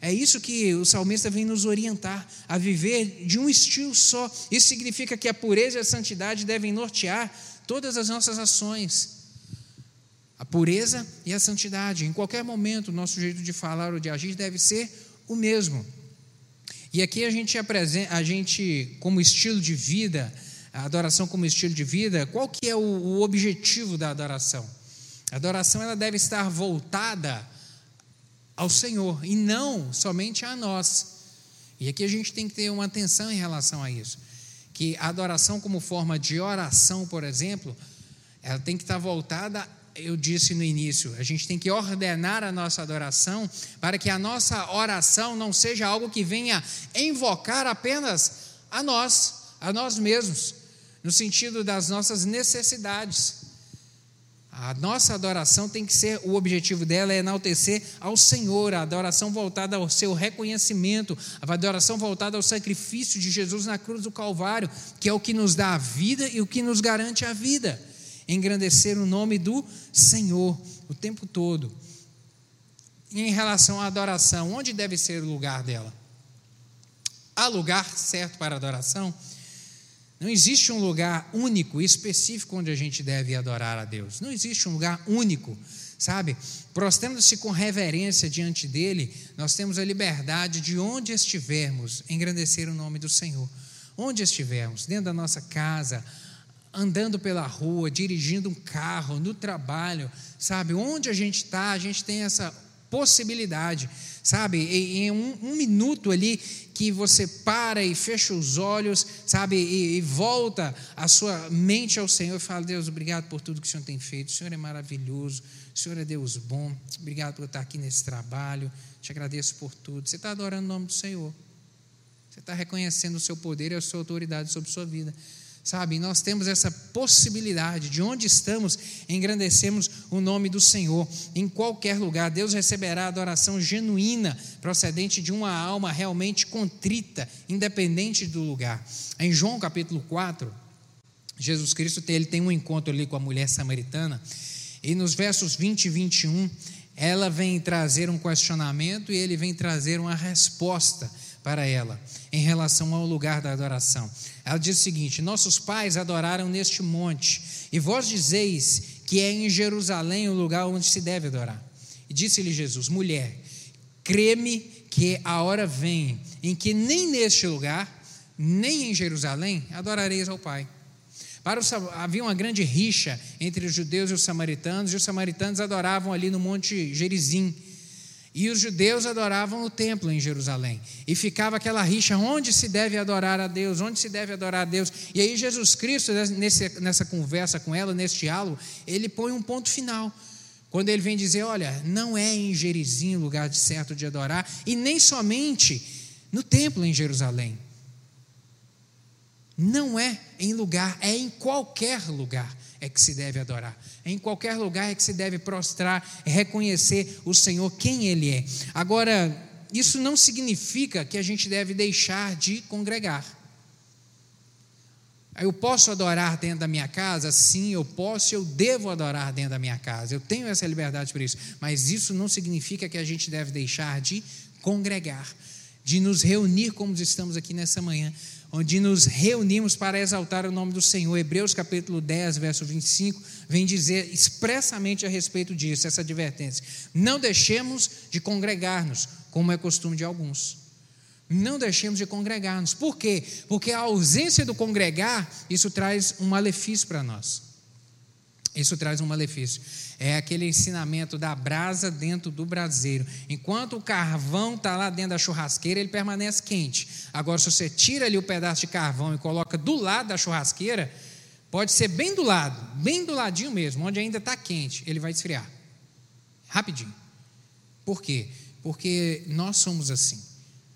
É isso que o salmista vem nos orientar, a viver de um estilo só. Isso significa que a pureza e a santidade devem nortear todas as nossas ações. A pureza e a santidade. Em qualquer momento, o nosso jeito de falar ou de agir deve ser o mesmo. E aqui a gente apresenta, a gente, como estilo de vida, a adoração como estilo de vida, qual que é o, o objetivo da adoração? A adoração ela deve estar voltada ao Senhor e não somente a nós. E aqui a gente tem que ter uma atenção em relação a isso que a adoração como forma de oração, por exemplo, ela tem que estar voltada, eu disse no início, a gente tem que ordenar a nossa adoração para que a nossa oração não seja algo que venha invocar apenas a nós, a nós mesmos, no sentido das nossas necessidades. A nossa adoração tem que ser, o objetivo dela é enaltecer ao Senhor, a adoração voltada ao seu reconhecimento, a adoração voltada ao sacrifício de Jesus na cruz do Calvário, que é o que nos dá a vida e o que nos garante a vida. Engrandecer o nome do Senhor o tempo todo. E em relação à adoração, onde deve ser o lugar dela? Há lugar certo para adoração? Não existe um lugar único, específico, onde a gente deve adorar a Deus. Não existe um lugar único, sabe? Prostando-se com reverência diante dele, nós temos a liberdade de onde estivermos, engrandecer o nome do Senhor. Onde estivermos, dentro da nossa casa, andando pela rua, dirigindo um carro, no trabalho, sabe? Onde a gente está, a gente tem essa possibilidade, sabe? Em, um, um, minuto ali que você para e fecha os olhos, sabe? E, e, volta a sua mente ao Senhor e fala: Deus, obrigado por tudo que o Senhor tem feito. O Senhor é maravilhoso. O Senhor é Deus bom. Obrigado por estar aqui nesse trabalho. Te agradeço por tudo. Você está adorando o nome do Senhor. Você está reconhecendo o seu poder e a sua autoridade sobre a sua vida. Sabe, nós temos essa possibilidade de onde estamos, engrandecemos o nome do Senhor. Em qualquer lugar, Deus receberá adoração genuína, procedente de uma alma realmente contrita, independente do lugar. Em João capítulo 4, Jesus Cristo ele tem um encontro ali com a mulher samaritana, e nos versos 20 e 21, ela vem trazer um questionamento e ele vem trazer uma resposta para ela em relação ao lugar da adoração. Ela diz o seguinte: Nossos pais adoraram neste monte, e vós dizeis que é em Jerusalém o lugar onde se deve adorar. E disse-lhe Jesus: Mulher, creme que a hora vem em que nem neste lugar, nem em Jerusalém adorareis ao Pai. Para os, havia uma grande rixa entre os judeus e os samaritanos, e os samaritanos adoravam ali no Monte Gerizim e os judeus adoravam o templo em Jerusalém. E ficava aquela rixa: onde se deve adorar a Deus? Onde se deve adorar a Deus? E aí, Jesus Cristo, nesse, nessa conversa com ela, nesse diálogo, ele põe um ponto final. Quando ele vem dizer: olha, não é em Gerizim o lugar certo de adorar, e nem somente no templo em Jerusalém. Não é em lugar, é em qualquer lugar é que se deve adorar. Em qualquer lugar é que se deve prostrar reconhecer o Senhor quem Ele é. Agora, isso não significa que a gente deve deixar de congregar. Eu posso adorar dentro da minha casa? Sim, eu posso, eu devo adorar dentro da minha casa. Eu tenho essa liberdade por isso. Mas isso não significa que a gente deve deixar de congregar, de nos reunir como estamos aqui nessa manhã onde nos reunimos para exaltar o nome do Senhor. Hebreus capítulo 10, verso 25, vem dizer expressamente a respeito disso, essa advertência. Não deixemos de congregar-nos, como é costume de alguns. Não deixemos de congregar-nos. Por quê? Porque a ausência do congregar, isso traz um malefício para nós. Isso traz um malefício. É aquele ensinamento da brasa dentro do braseiro. Enquanto o carvão está lá dentro da churrasqueira, ele permanece quente. Agora, se você tira ali o pedaço de carvão e coloca do lado da churrasqueira, pode ser bem do lado, bem do ladinho mesmo, onde ainda está quente, ele vai esfriar. Rapidinho. Por quê? Porque nós somos assim.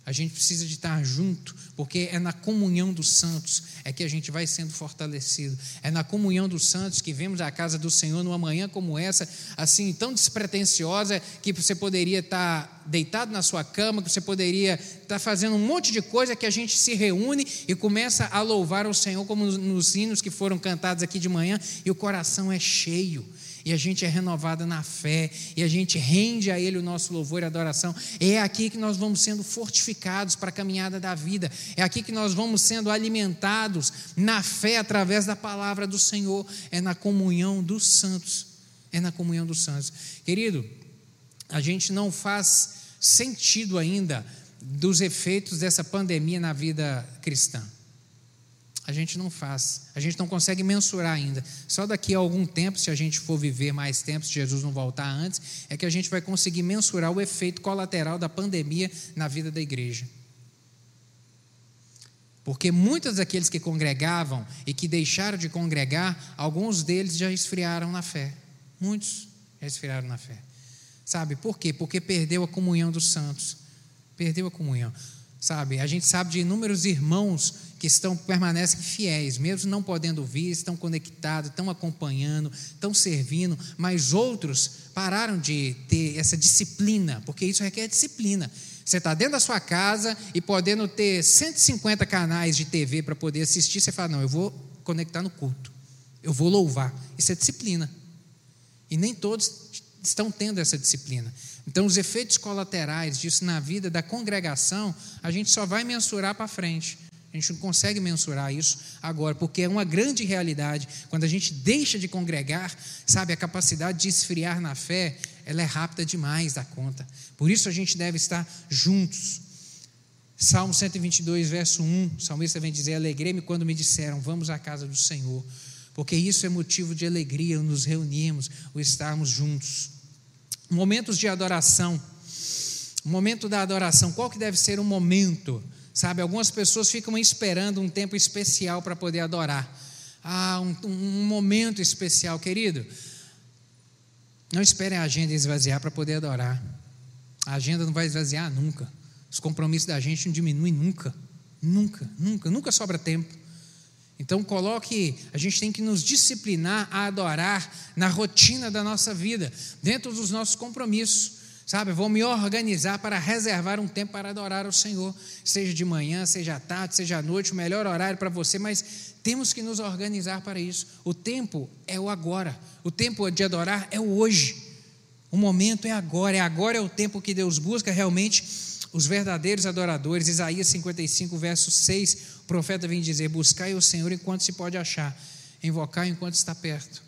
A gente precisa de estar junto, porque é na comunhão dos santos é que a gente vai sendo fortalecido. É na comunhão dos santos que vemos a casa do Senhor numa manhã como essa, assim tão despretensiosa que você poderia estar deitado na sua cama, que você poderia estar fazendo um monte de coisa que a gente se reúne e começa a louvar o Senhor como nos hinos que foram cantados aqui de manhã e o coração é cheio e a gente é renovada na fé, e a gente rende a Ele o nosso louvor e adoração. É aqui que nós vamos sendo fortificados para a caminhada da vida, é aqui que nós vamos sendo alimentados na fé através da palavra do Senhor, é na comunhão dos santos. É na comunhão dos santos. Querido, a gente não faz sentido ainda dos efeitos dessa pandemia na vida cristã. A gente não faz, a gente não consegue mensurar ainda. Só daqui a algum tempo, se a gente for viver mais tempo, se Jesus não voltar antes, é que a gente vai conseguir mensurar o efeito colateral da pandemia na vida da igreja. Porque muitos daqueles que congregavam e que deixaram de congregar, alguns deles já esfriaram na fé. Muitos já esfriaram na fé. Sabe por quê? Porque perdeu a comunhão dos santos. Perdeu a comunhão. Sabe, a gente sabe de inúmeros irmãos que estão permanecem fiéis, mesmo não podendo vir, estão conectados, estão acompanhando, estão servindo, mas outros pararam de ter essa disciplina, porque isso requer disciplina. Você está dentro da sua casa e podendo ter 150 canais de TV para poder assistir, você fala: não, eu vou conectar no culto, eu vou louvar. Isso é disciplina. E nem todos estão tendo essa disciplina. Então, os efeitos colaterais disso na vida da congregação, a gente só vai mensurar para frente. A gente não consegue mensurar isso agora, porque é uma grande realidade. Quando a gente deixa de congregar, sabe, a capacidade de esfriar na fé, ela é rápida demais da conta. Por isso a gente deve estar juntos. Salmo 122, verso 1, o salmista vem dizer: Alegrei-me quando me disseram, vamos à casa do Senhor, porque isso é motivo de alegria, nos reunirmos, o estarmos juntos. Momentos de adoração. O momento da adoração, qual que deve ser o momento? Sabe, algumas pessoas ficam esperando um tempo especial para poder adorar. Ah, um, um momento especial, querido. Não esperem a agenda esvaziar para poder adorar. A agenda não vai esvaziar nunca. Os compromissos da gente não diminuem nunca. Nunca, nunca, nunca sobra tempo. Então coloque, a gente tem que nos disciplinar a adorar na rotina da nossa vida, dentro dos nossos compromissos. Sabe, vou me organizar para reservar um tempo para adorar o Senhor, seja de manhã, seja à tarde, seja à noite, o melhor horário para você, mas temos que nos organizar para isso. O tempo é o agora, o tempo de adorar é o hoje, o momento é agora, é agora é o tempo que Deus busca realmente os verdadeiros adoradores. Isaías 55, verso 6, o profeta vem dizer: Buscai o Senhor enquanto se pode achar, invocar enquanto está perto.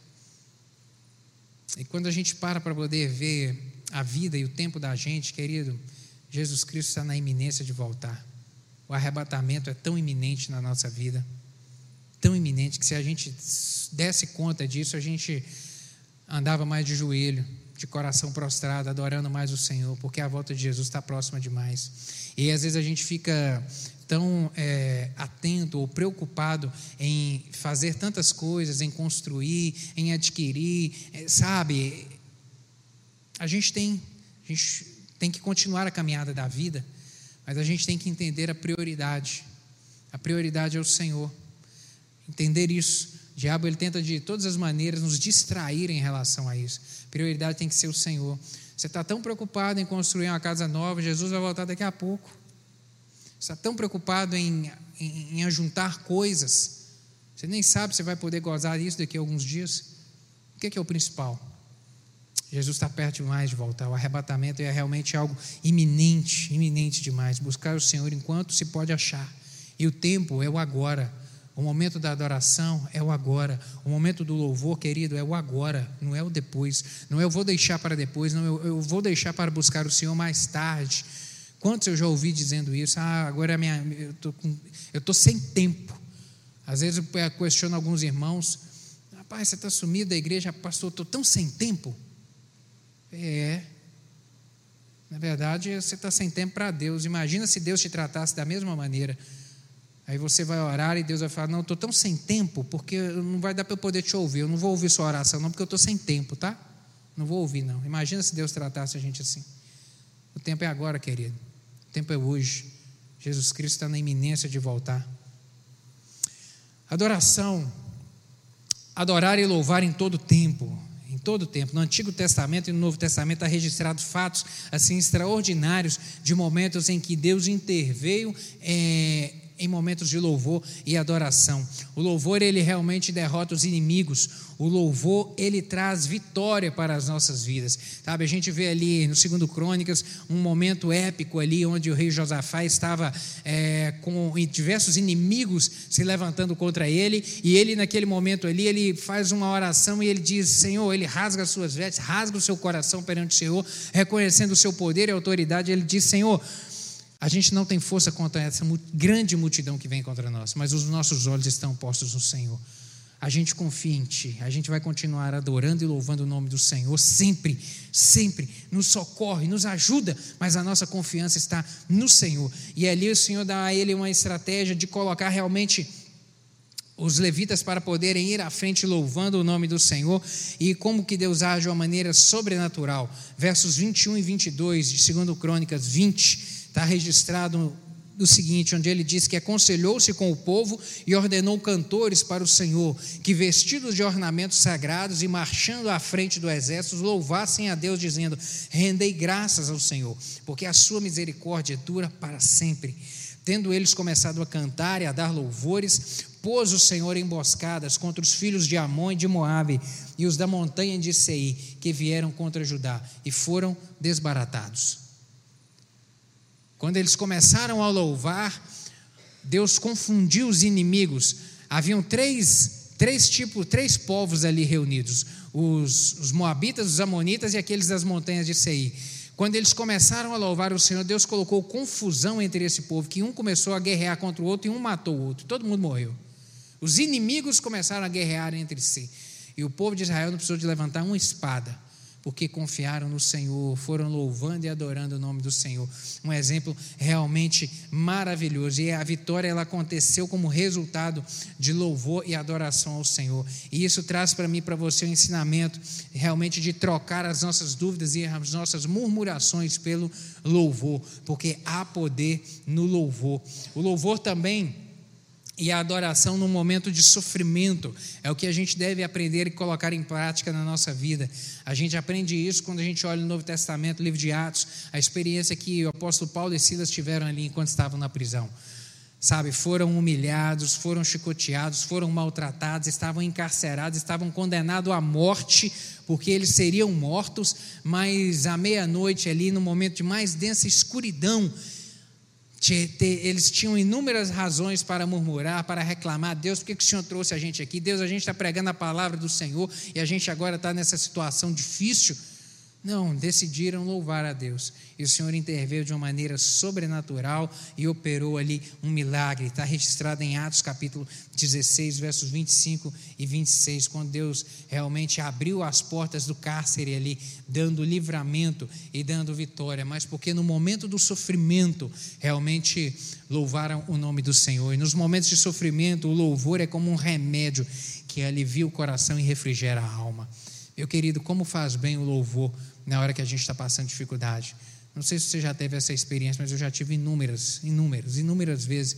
E quando a gente para para poder ver a vida e o tempo da gente, querido, Jesus Cristo está na iminência de voltar. O arrebatamento é tão iminente na nossa vida, tão iminente que se a gente desse conta disso, a gente andava mais de joelho, de coração prostrado, adorando mais o Senhor, porque a volta de Jesus está próxima demais. E às vezes a gente fica tão é, atento ou preocupado em fazer tantas coisas, em construir, em adquirir, é, sabe? A gente tem, a gente tem que continuar a caminhada da vida, mas a gente tem que entender a prioridade. A prioridade é o Senhor. Entender isso. O diabo ele tenta de todas as maneiras nos distrair em relação a isso. A prioridade tem que ser o Senhor. Você está tão preocupado em construir uma casa nova, Jesus vai voltar daqui a pouco. Está tão preocupado em, em, em ajuntar coisas, você nem sabe se vai poder gozar disso daqui a alguns dias. O que é, que é o principal? Jesus está perto demais de voltar. O arrebatamento é realmente algo iminente, iminente demais. Buscar o Senhor enquanto se pode achar. E o tempo é o agora. O momento da adoração é o agora. O momento do louvor, querido, é o agora, não é o depois. Não é eu vou deixar para depois, não, eu, eu vou deixar para buscar o Senhor mais tarde. Quantos eu já ouvi dizendo isso? Ah, agora é minha, eu estou sem tempo. Às vezes eu questiono alguns irmãos. Rapaz, você está sumido da igreja, pastor, estou tão sem tempo. É. Na verdade, você está sem tempo para Deus. Imagina se Deus te tratasse da mesma maneira. Aí você vai orar e Deus vai falar: Não, estou tão sem tempo, porque não vai dar para eu poder te ouvir. Eu não vou ouvir sua oração, não, porque eu estou sem tempo, tá? Não vou ouvir, não. Imagina se Deus tratasse a gente assim. O tempo é agora, querido. Tempo é hoje. Jesus Cristo está na iminência de voltar. Adoração. Adorar e louvar em todo tempo todo o tempo. No Antigo Testamento e no Novo Testamento está registrado fatos assim extraordinários de momentos em que Deus interveio é, em momentos de louvor e adoração. O louvor ele realmente derrota os inimigos. O louvor ele traz vitória para as nossas vidas. Sabe, a gente vê ali no segundo Crônicas um momento épico ali onde o rei Josafá estava é, com diversos inimigos se levantando contra ele e ele naquele momento ali ele faz uma oração e ele diz: Senhor, ele rasga as suas vestes, rasga o seu coração perante o Senhor, reconhecendo o seu poder e autoridade. Ele diz: Senhor a gente não tem força contra essa grande multidão que vem contra nós, mas os nossos olhos estão postos no Senhor. A gente confia em Ti, a gente vai continuar adorando e louvando o nome do Senhor sempre, sempre. Nos socorre, nos ajuda, mas a nossa confiança está no Senhor. E ali o Senhor dá a ele uma estratégia de colocar realmente os levitas para poderem ir à frente louvando o nome do Senhor e como que Deus age de uma maneira sobrenatural. Versos 21 e 22 de 2 Crônicas 20 está registrado o seguinte, onde ele diz que aconselhou-se com o povo e ordenou cantores para o Senhor, que vestidos de ornamentos sagrados e marchando à frente do exército, louvassem a Deus, dizendo: Rendei graças ao Senhor, porque a sua misericórdia dura para sempre. Tendo eles começado a cantar e a dar louvores, pôs o Senhor emboscadas contra os filhos de Amon e de Moabe e os da montanha de Sei, que vieram contra Judá, e foram desbaratados. Quando eles começaram a louvar, Deus confundiu os inimigos. Haviam três, três tipos, três povos ali reunidos: os, os moabitas, os amonitas e aqueles das montanhas de Seir. Quando eles começaram a louvar o Senhor, Deus colocou confusão entre esse povo, que um começou a guerrear contra o outro e um matou o outro. Todo mundo morreu. Os inimigos começaram a guerrear entre si. E o povo de Israel não precisou de levantar uma espada porque confiaram no Senhor, foram louvando e adorando o nome do Senhor. Um exemplo realmente maravilhoso. E a vitória ela aconteceu como resultado de louvor e adoração ao Senhor. E isso traz para mim, para você, o um ensinamento realmente de trocar as nossas dúvidas e as nossas murmurações pelo louvor, porque há poder no louvor. O louvor também e a adoração num momento de sofrimento é o que a gente deve aprender e colocar em prática na nossa vida. A gente aprende isso quando a gente olha no Novo Testamento, livro de Atos, a experiência que o apóstolo Paulo e Silas tiveram ali enquanto estavam na prisão. Sabe, foram humilhados, foram chicoteados, foram maltratados, estavam encarcerados, estavam condenados à morte, porque eles seriam mortos, mas à meia-noite, ali no momento de mais densa escuridão, eles tinham inúmeras razões para murmurar, para reclamar. Deus, por que, que o Senhor trouxe a gente aqui? Deus, a gente está pregando a palavra do Senhor e a gente agora está nessa situação difícil. Não, decidiram louvar a Deus. E o Senhor interveio de uma maneira sobrenatural e operou ali um milagre. Está registrado em Atos capítulo 16, versos 25 e 26, quando Deus realmente abriu as portas do cárcere ali, dando livramento e dando vitória. Mas porque no momento do sofrimento, realmente louvaram o nome do Senhor. E nos momentos de sofrimento, o louvor é como um remédio que alivia o coração e refrigera a alma. Meu querido, como faz bem o louvor na hora que a gente está passando dificuldade. Não sei se você já teve essa experiência, mas eu já tive inúmeras, inúmeras, inúmeras vezes,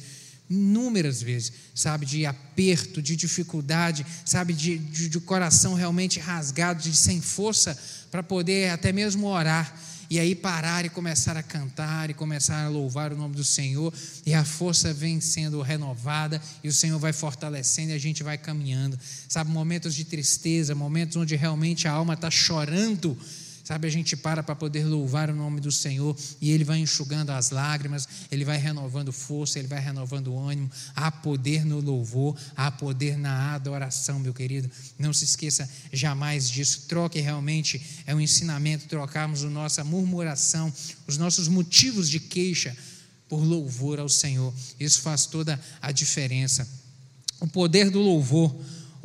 inúmeras vezes, sabe, de aperto, de dificuldade, sabe, de, de, de coração realmente rasgado, de sem força para poder até mesmo orar. E aí parar e começar a cantar e começar a louvar o nome do Senhor, e a força vem sendo renovada, e o Senhor vai fortalecendo e a gente vai caminhando. Sabe, momentos de tristeza, momentos onde realmente a alma está chorando, Sabe, a gente para para poder louvar o nome do Senhor e Ele vai enxugando as lágrimas, Ele vai renovando força, Ele vai renovando ânimo. Há poder no louvor, há poder na adoração, meu querido. Não se esqueça jamais disso. Troque realmente, é um ensinamento trocarmos a nossa murmuração, os nossos motivos de queixa por louvor ao Senhor. Isso faz toda a diferença. O poder do louvor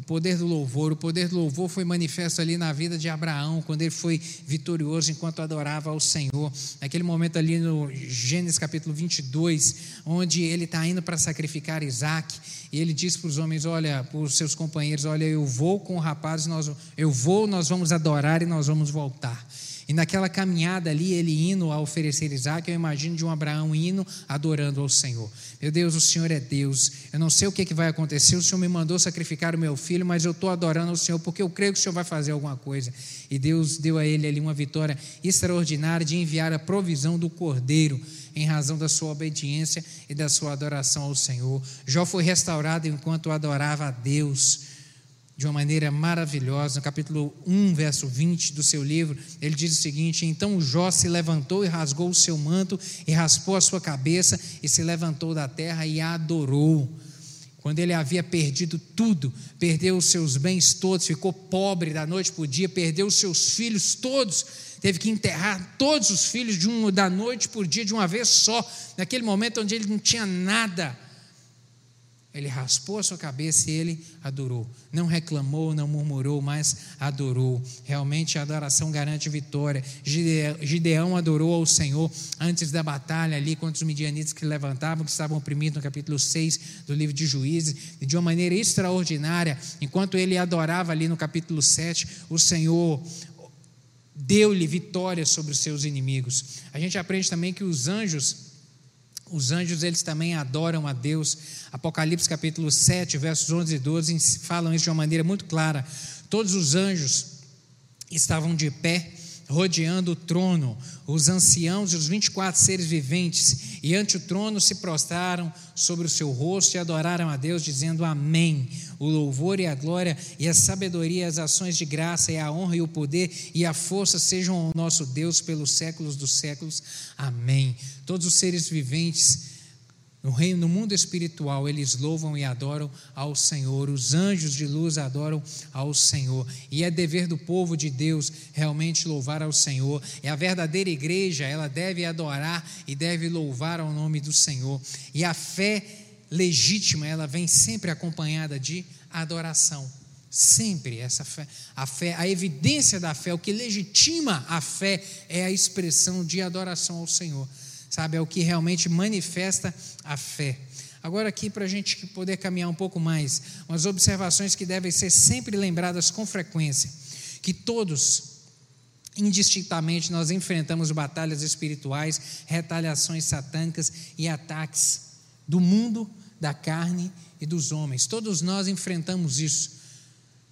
o poder do louvor. O poder do louvor foi manifesto ali na vida de Abraão, quando ele foi vitorioso enquanto adorava ao Senhor. Naquele momento ali no Gênesis capítulo 22, onde ele está indo para sacrificar Isaac, e ele diz para os homens: Olha, para os seus companheiros: Olha, eu vou com o rapaz, nós, eu vou, nós vamos adorar e nós vamos voltar. E naquela caminhada ali, ele indo a oferecer Isaac, eu imagino de um Abraão indo adorando ao Senhor. Meu Deus, o Senhor é Deus. Eu não sei o que, que vai acontecer. O Senhor me mandou sacrificar o meu filho, mas eu estou adorando ao Senhor porque eu creio que o Senhor vai fazer alguma coisa. E Deus deu a ele ali uma vitória extraordinária de enviar a provisão do cordeiro em razão da sua obediência e da sua adoração ao Senhor. Jó foi restaurado enquanto adorava a Deus de uma maneira maravilhosa. No capítulo 1, verso 20 do seu livro, ele diz o seguinte: Então Jó se levantou e rasgou o seu manto, e raspou a sua cabeça, e se levantou da terra e adorou. Quando ele havia perdido tudo, perdeu os seus bens todos, ficou pobre da noite para o dia, perdeu os seus filhos todos, teve que enterrar todos os filhos um, da noite por dia, de uma vez só, naquele momento onde ele não tinha nada ele raspou a sua cabeça e ele adorou. Não reclamou, não murmurou, mas adorou. Realmente a adoração garante vitória. Gideão adorou ao Senhor antes da batalha ali contra os midianitas que levantavam, que estavam oprimidos no capítulo 6 do livro de Juízes, e de uma maneira extraordinária. Enquanto ele adorava ali no capítulo 7, o Senhor deu-lhe vitória sobre os seus inimigos. A gente aprende também que os anjos os anjos, eles também adoram a Deus. Apocalipse capítulo 7, versos 11 e 12 falam isso de uma maneira muito clara. Todos os anjos estavam de pé rodeando o trono, os anciãos e os 24 seres viventes, e ante o trono se prostraram sobre o seu rosto e adoraram a Deus, dizendo Amém. O louvor e a glória e a sabedoria, as ações de graça e a honra e o poder e a força sejam ao nosso Deus pelos séculos dos séculos. Amém. Todos os seres viventes no reino, no mundo espiritual, eles louvam e adoram ao Senhor. Os anjos de luz adoram ao Senhor. E é dever do povo de Deus realmente louvar ao Senhor. E a verdadeira igreja, ela deve adorar e deve louvar ao nome do Senhor. E a fé legítima, ela vem sempre acompanhada de adoração. Sempre essa fé, a fé, a evidência da fé, o que legitima a fé é a expressão de adoração ao Senhor, sabe? É o que realmente manifesta a fé. Agora, aqui, para a gente poder caminhar um pouco mais, umas observações que devem ser sempre lembradas com frequência: que todos, indistintamente, nós enfrentamos batalhas espirituais, retaliações satânicas e ataques do mundo, da carne e dos homens. Todos nós enfrentamos isso.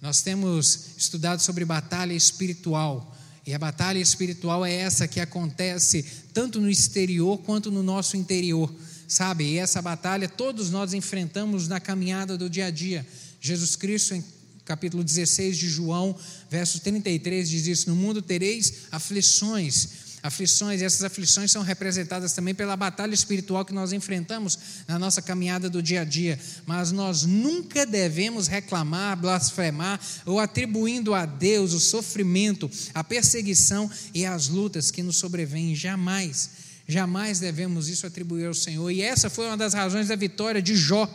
Nós temos estudado sobre batalha espiritual. E a batalha espiritual é essa que acontece tanto no exterior quanto no nosso interior. Sabe? E essa batalha todos nós enfrentamos na caminhada do dia a dia. Jesus Cristo, em capítulo 16 de João, verso 33, diz isso: No mundo tereis aflições aflições, e essas aflições são representadas também pela batalha espiritual que nós enfrentamos na nossa caminhada do dia a dia. Mas nós nunca devemos reclamar, blasfemar ou atribuindo a Deus o sofrimento, a perseguição e as lutas que nos sobrevêm. Jamais, jamais devemos isso atribuir ao Senhor. E essa foi uma das razões da vitória de Jó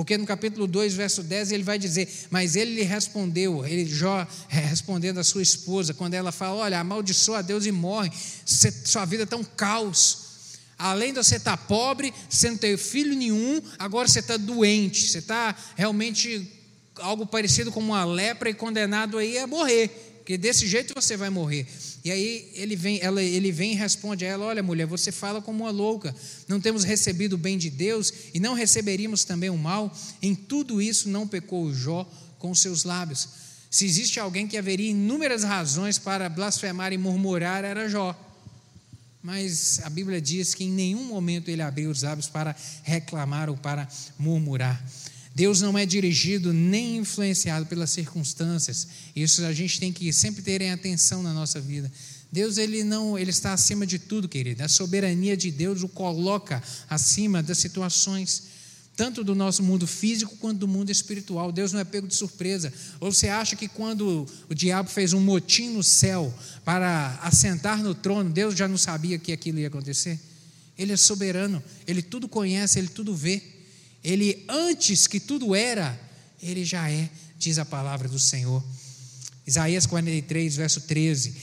porque no capítulo 2, verso 10, ele vai dizer: Mas ele lhe respondeu, ele Jó respondendo à sua esposa, quando ela fala: Olha, amaldiçoa a Deus e morre, sua vida está um caos. Além de você estar tá pobre, você não tem filho nenhum, agora você está doente, você está realmente algo parecido com uma lepra e condenado aí a morrer porque desse jeito você vai morrer. E aí ele vem, ela, ele vem e responde a ela: Olha, mulher, você fala como uma louca. Não temos recebido o bem de Deus e não receberíamos também o mal. Em tudo isso não pecou Jó com seus lábios. Se existe alguém que haveria inúmeras razões para blasfemar e murmurar, era Jó. Mas a Bíblia diz que em nenhum momento ele abriu os lábios para reclamar ou para murmurar. Deus não é dirigido nem influenciado pelas circunstâncias. Isso a gente tem que sempre ter em atenção na nossa vida. Deus ele não, ele está acima de tudo, querido. A soberania de Deus o coloca acima das situações, tanto do nosso mundo físico quanto do mundo espiritual. Deus não é pego de surpresa. Ou você acha que quando o diabo fez um motim no céu para assentar no trono, Deus já não sabia que aquilo ia acontecer? Ele é soberano, ele tudo conhece, ele tudo vê. Ele, antes que tudo era, ele já é, diz a palavra do Senhor. Isaías 43, verso 13.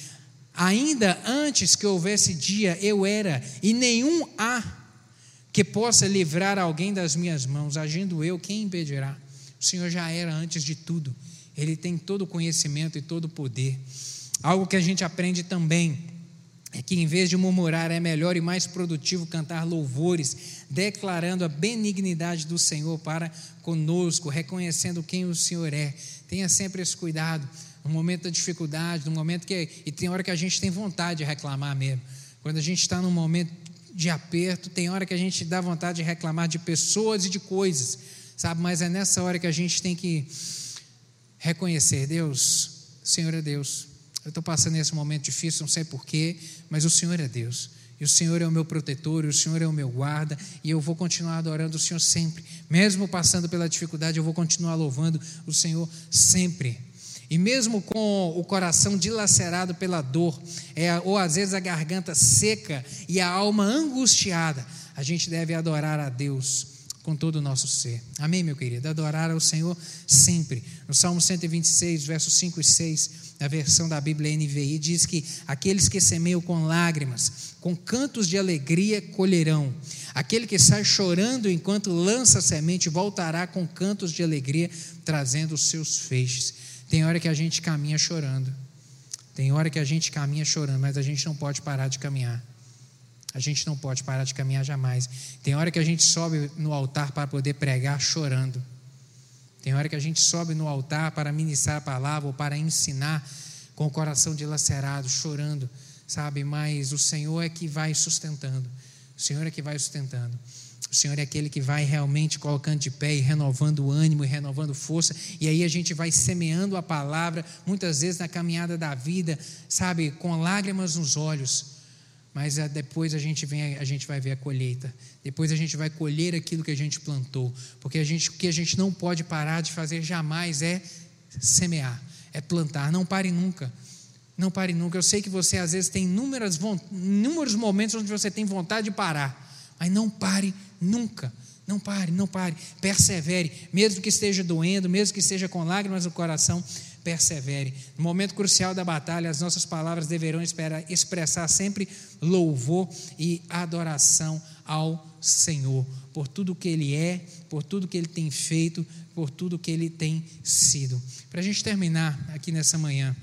Ainda antes que houvesse dia, eu era, e nenhum há que possa livrar alguém das minhas mãos. Agindo eu, quem impedirá? O Senhor já era antes de tudo. Ele tem todo o conhecimento e todo o poder. Algo que a gente aprende também é que em vez de murmurar, é melhor e mais produtivo cantar louvores, declarando a benignidade do Senhor para conosco, reconhecendo quem o Senhor é. Tenha sempre esse cuidado, no momento da dificuldade, no momento que. E tem hora que a gente tem vontade de reclamar mesmo. Quando a gente está num momento de aperto, tem hora que a gente dá vontade de reclamar de pessoas e de coisas, sabe? Mas é nessa hora que a gente tem que reconhecer: Deus, Senhor é Deus. Eu estou passando esse momento difícil, não sei porquê, mas o Senhor é Deus. E o Senhor é o meu protetor, e o Senhor é o meu guarda, e eu vou continuar adorando o Senhor sempre. Mesmo passando pela dificuldade, eu vou continuar louvando o Senhor sempre. E mesmo com o coração dilacerado pela dor, é, ou às vezes a garganta seca e a alma angustiada, a gente deve adorar a Deus com todo o nosso ser. Amém, meu querido? Adorar ao Senhor sempre. No Salmo 126, versos 5 e 6, na versão da Bíblia NVI, diz que aqueles que semeiam com lágrimas, com cantos de alegria colherão. Aquele que sai chorando enquanto lança a semente, voltará com cantos de alegria, trazendo os seus feixes. Tem hora que a gente caminha chorando. Tem hora que a gente caminha chorando, mas a gente não pode parar de caminhar. A gente não pode parar de caminhar jamais. Tem hora que a gente sobe no altar para poder pregar chorando. Tem hora que a gente sobe no altar para ministrar a palavra ou para ensinar com o coração dilacerado, chorando, sabe? Mas o Senhor é que vai sustentando. O Senhor é que vai sustentando. O Senhor é aquele que vai realmente colocando de pé e renovando o ânimo e renovando força. E aí a gente vai semeando a palavra, muitas vezes na caminhada da vida, sabe, com lágrimas nos olhos mas é, depois a gente, vem, a gente vai ver a colheita. Depois a gente vai colher aquilo que a gente plantou. Porque a gente, o que a gente não pode parar de fazer jamais é semear, é plantar. Não pare nunca. Não pare nunca. Eu sei que você às vezes tem inúmeras, inúmeros momentos onde você tem vontade de parar, mas não pare nunca. Não pare, não pare, persevere, mesmo que esteja doendo, mesmo que esteja com lágrimas no coração, persevere. No momento crucial da batalha, as nossas palavras deverão expressar sempre louvor e adoração ao Senhor, por tudo que Ele é, por tudo que Ele tem feito, por tudo que Ele tem sido. Para a gente terminar aqui nessa manhã,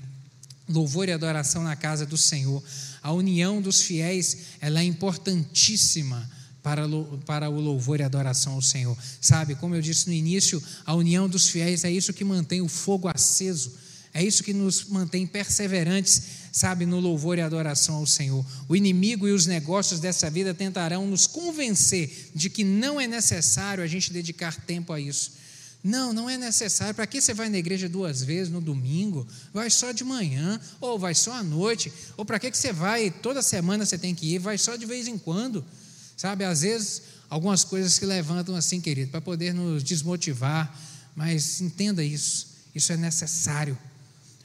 louvor e adoração na casa do Senhor. A união dos fiéis ela é importantíssima para, para o louvor e adoração ao Senhor. Sabe, como eu disse no início, a união dos fiéis é isso que mantém o fogo aceso, é isso que nos mantém perseverantes, sabe, no louvor e adoração ao Senhor. O inimigo e os negócios dessa vida tentarão nos convencer de que não é necessário a gente dedicar tempo a isso. Não, não é necessário. Para que você vai na igreja duas vezes no domingo? Vai só de manhã, ou vai só à noite? Ou para que você vai toda semana você tem que ir? Vai só de vez em quando? Sabe, às vezes, algumas coisas se levantam assim, querido, para poder nos desmotivar, mas entenda isso, isso é necessário.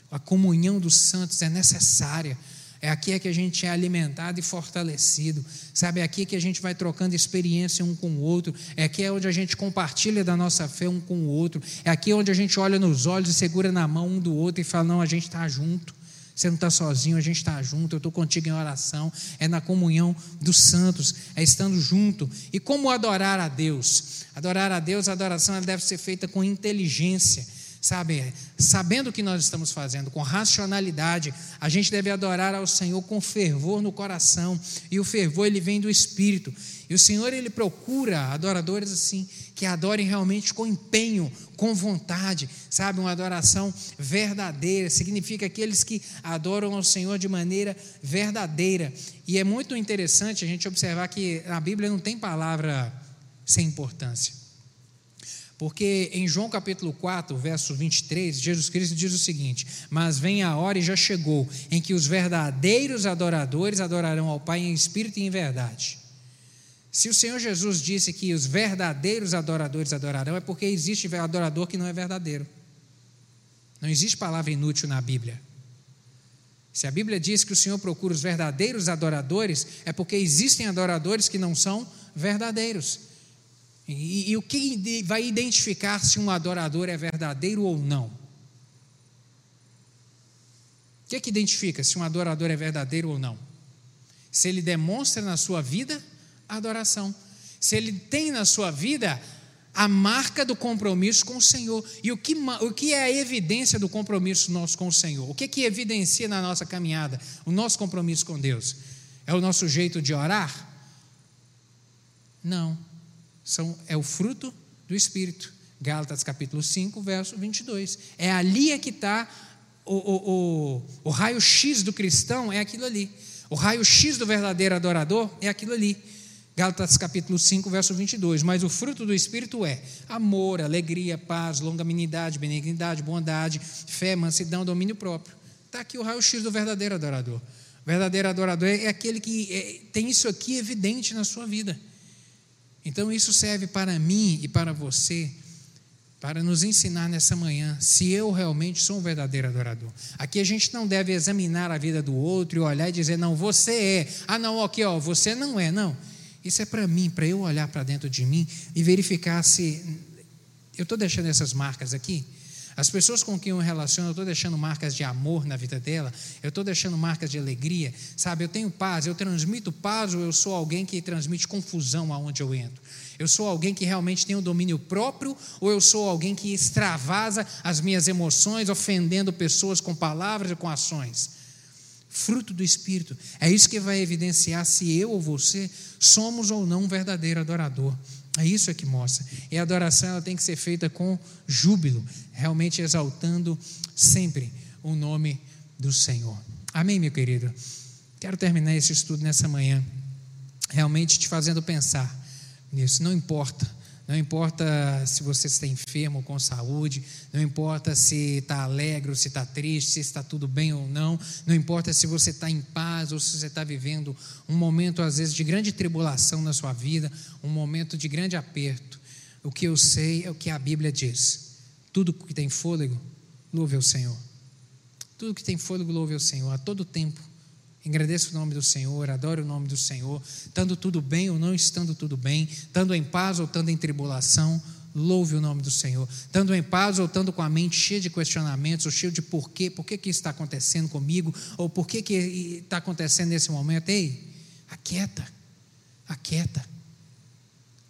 A comunhão dos santos é necessária. É aqui é que a gente é alimentado e fortalecido. Sabe, é aqui que a gente vai trocando experiência um com o outro. É aqui é onde a gente compartilha da nossa fé um com o outro. É aqui onde a gente olha nos olhos e segura na mão um do outro e fala: não, a gente está junto. Você não está sozinho, a gente está junto, eu estou contigo em oração. É na comunhão dos santos, é estando junto. E como adorar a Deus? Adorar a Deus, a adoração deve ser feita com inteligência, sabe? Sabendo o que nós estamos fazendo, com racionalidade. A gente deve adorar ao Senhor com fervor no coração. E o fervor ele vem do Espírito. E o Senhor ele procura adoradores assim, que adorem realmente com empenho, com vontade, sabe? Uma adoração verdadeira. Significa aqueles que adoram ao Senhor de maneira verdadeira. E é muito interessante a gente observar que a Bíblia não tem palavra sem importância. Porque em João capítulo 4, verso 23, Jesus Cristo diz o seguinte: Mas vem a hora e já chegou, em que os verdadeiros adoradores adorarão ao Pai em espírito e em verdade. Se o Senhor Jesus disse que os verdadeiros adoradores adorarão, é porque existe adorador que não é verdadeiro. Não existe palavra inútil na Bíblia. Se a Bíblia diz que o Senhor procura os verdadeiros adoradores, é porque existem adoradores que não são verdadeiros. E, e o que vai identificar se um adorador é verdadeiro ou não? O que, é que identifica se um adorador é verdadeiro ou não? Se ele demonstra na sua vida adoração. Se ele tem na sua vida a marca do compromisso com o Senhor. E o que, o que é a evidência do compromisso nosso com o Senhor? O que, que evidencia na nossa caminhada o nosso compromisso com Deus? É o nosso jeito de orar? Não. São, é o fruto do Espírito. Gálatas capítulo 5, verso 22. É ali é que está o, o, o, o raio-x do cristão, é aquilo ali. O raio-x do verdadeiro adorador é aquilo ali. Gálatas capítulo 5, verso 22. Mas o fruto do Espírito é amor, alegria, paz, longanimidade, benignidade, bondade, fé, mansidão, domínio próprio. Está aqui o raio-x do verdadeiro adorador. O verdadeiro adorador é aquele que é, tem isso aqui evidente na sua vida. Então isso serve para mim e para você, para nos ensinar nessa manhã se eu realmente sou um verdadeiro adorador. Aqui a gente não deve examinar a vida do outro e olhar e dizer, não, você é. Ah, não, aqui, ó, você não é. Não. Isso é para mim, para eu olhar para dentro de mim e verificar se eu estou deixando essas marcas aqui. As pessoas com quem eu relaciono, eu estou deixando marcas de amor na vida dela, eu estou deixando marcas de alegria, sabe? Eu tenho paz, eu transmito paz ou eu sou alguém que transmite confusão aonde eu entro? Eu sou alguém que realmente tem o domínio próprio ou eu sou alguém que extravasa as minhas emoções, ofendendo pessoas com palavras e com ações? fruto do Espírito. É isso que vai evidenciar se eu ou você somos ou não um verdadeiro adorador. É isso que mostra. E a adoração ela tem que ser feita com júbilo, realmente exaltando sempre o nome do Senhor. Amém, meu querido? Quero terminar esse estudo nessa manhã, realmente te fazendo pensar nisso. Não importa não importa se você está enfermo com saúde, não importa se está alegre ou se está triste, se está tudo bem ou não, não importa se você está em paz ou se você está vivendo um momento, às vezes, de grande tribulação na sua vida, um momento de grande aperto. O que eu sei é o que a Bíblia diz: tudo que tem fôlego, louve ao Senhor. Tudo que tem fôlego, louve ao Senhor, a todo tempo, Engrandeça o nome do Senhor, adore o nome do Senhor, estando tudo bem ou não estando tudo bem, estando em paz ou estando em tribulação, louve o nome do Senhor. Estando em paz ou estando com a mente cheia de questionamentos, ou cheio de porquê, por que, que isso está acontecendo comigo, ou por que, que está acontecendo nesse momento, ei, aquieta, aquieta,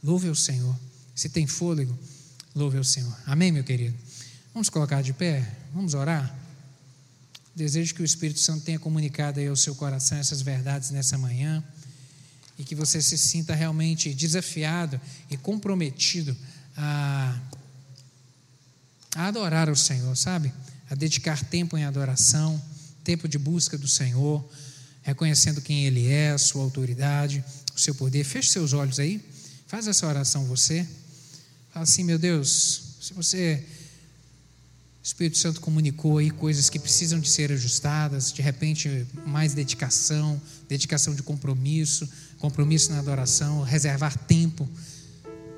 louve o Senhor. Se tem fôlego, louve o Senhor. Amém, meu querido? Vamos colocar de pé, vamos orar. Desejo que o Espírito Santo tenha comunicado aí ao seu coração essas verdades nessa manhã e que você se sinta realmente desafiado e comprometido a, a adorar o Senhor, sabe? A dedicar tempo em adoração, tempo de busca do Senhor, reconhecendo quem Ele é, sua autoridade, o seu poder. Feche seus olhos aí, faz essa oração você. Fala assim, meu Deus, se você o Espírito Santo comunicou aí coisas que precisam de ser ajustadas, de repente mais dedicação, dedicação de compromisso, compromisso na adoração, reservar tempo.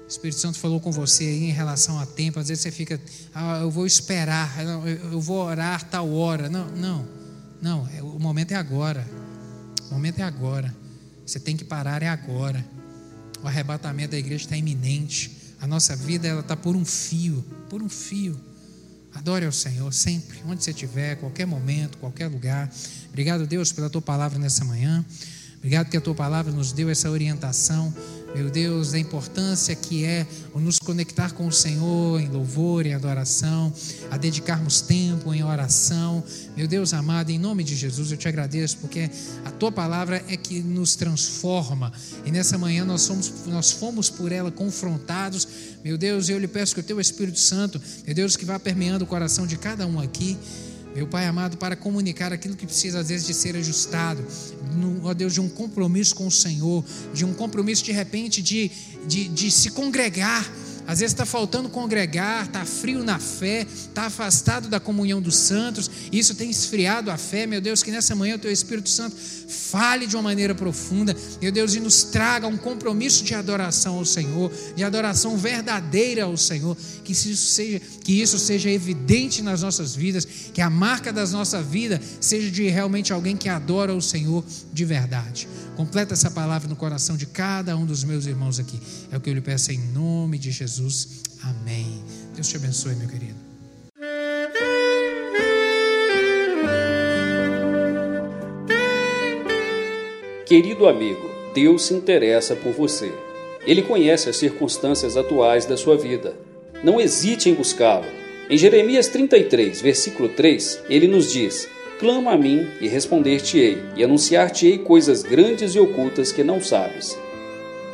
O Espírito Santo falou com você aí em relação a tempo, às vezes você fica, ah, eu vou esperar, eu vou orar tal hora. Não, não, não, é, o momento é agora. O momento é agora. Você tem que parar, é agora. O arrebatamento da igreja está iminente. A nossa vida ela está por um fio, por um fio. Adore ao Senhor sempre, onde você estiver, qualquer momento, qualquer lugar. Obrigado, Deus, pela tua palavra nessa manhã. Obrigado que a tua palavra nos deu essa orientação meu Deus, da importância que é nos conectar com o Senhor em louvor, em adoração, a dedicarmos tempo em oração. Meu Deus amado, em nome de Jesus, eu te agradeço porque a tua palavra é que nos transforma e nessa manhã nós, somos, nós fomos por ela confrontados. Meu Deus, eu lhe peço que o teu Espírito Santo, meu Deus, que vá permeando o coração de cada um aqui meu Pai amado, para comunicar aquilo que precisa às vezes de ser ajustado, no, ó Deus, de um compromisso com o Senhor, de um compromisso de repente de, de, de se congregar às vezes está faltando congregar, está frio na fé, está afastado da comunhão dos santos, isso tem esfriado a fé. Meu Deus, que nessa manhã o Teu Espírito Santo fale de uma maneira profunda, meu Deus, e nos traga um compromisso de adoração ao Senhor, de adoração verdadeira ao Senhor, que isso seja, que isso seja evidente nas nossas vidas, que a marca das nossas vidas seja de realmente alguém que adora o Senhor de verdade. Completa essa palavra no coração de cada um dos meus irmãos aqui. É o que eu lhe peço em nome de Jesus. Amém. Deus te abençoe, meu querido. Querido amigo, Deus se interessa por você. Ele conhece as circunstâncias atuais da sua vida. Não hesite em buscá-lo. Em Jeremias 33, versículo 3, ele nos diz: Clama a mim e responder-te-ei, e anunciar-te-ei coisas grandes e ocultas que não sabes.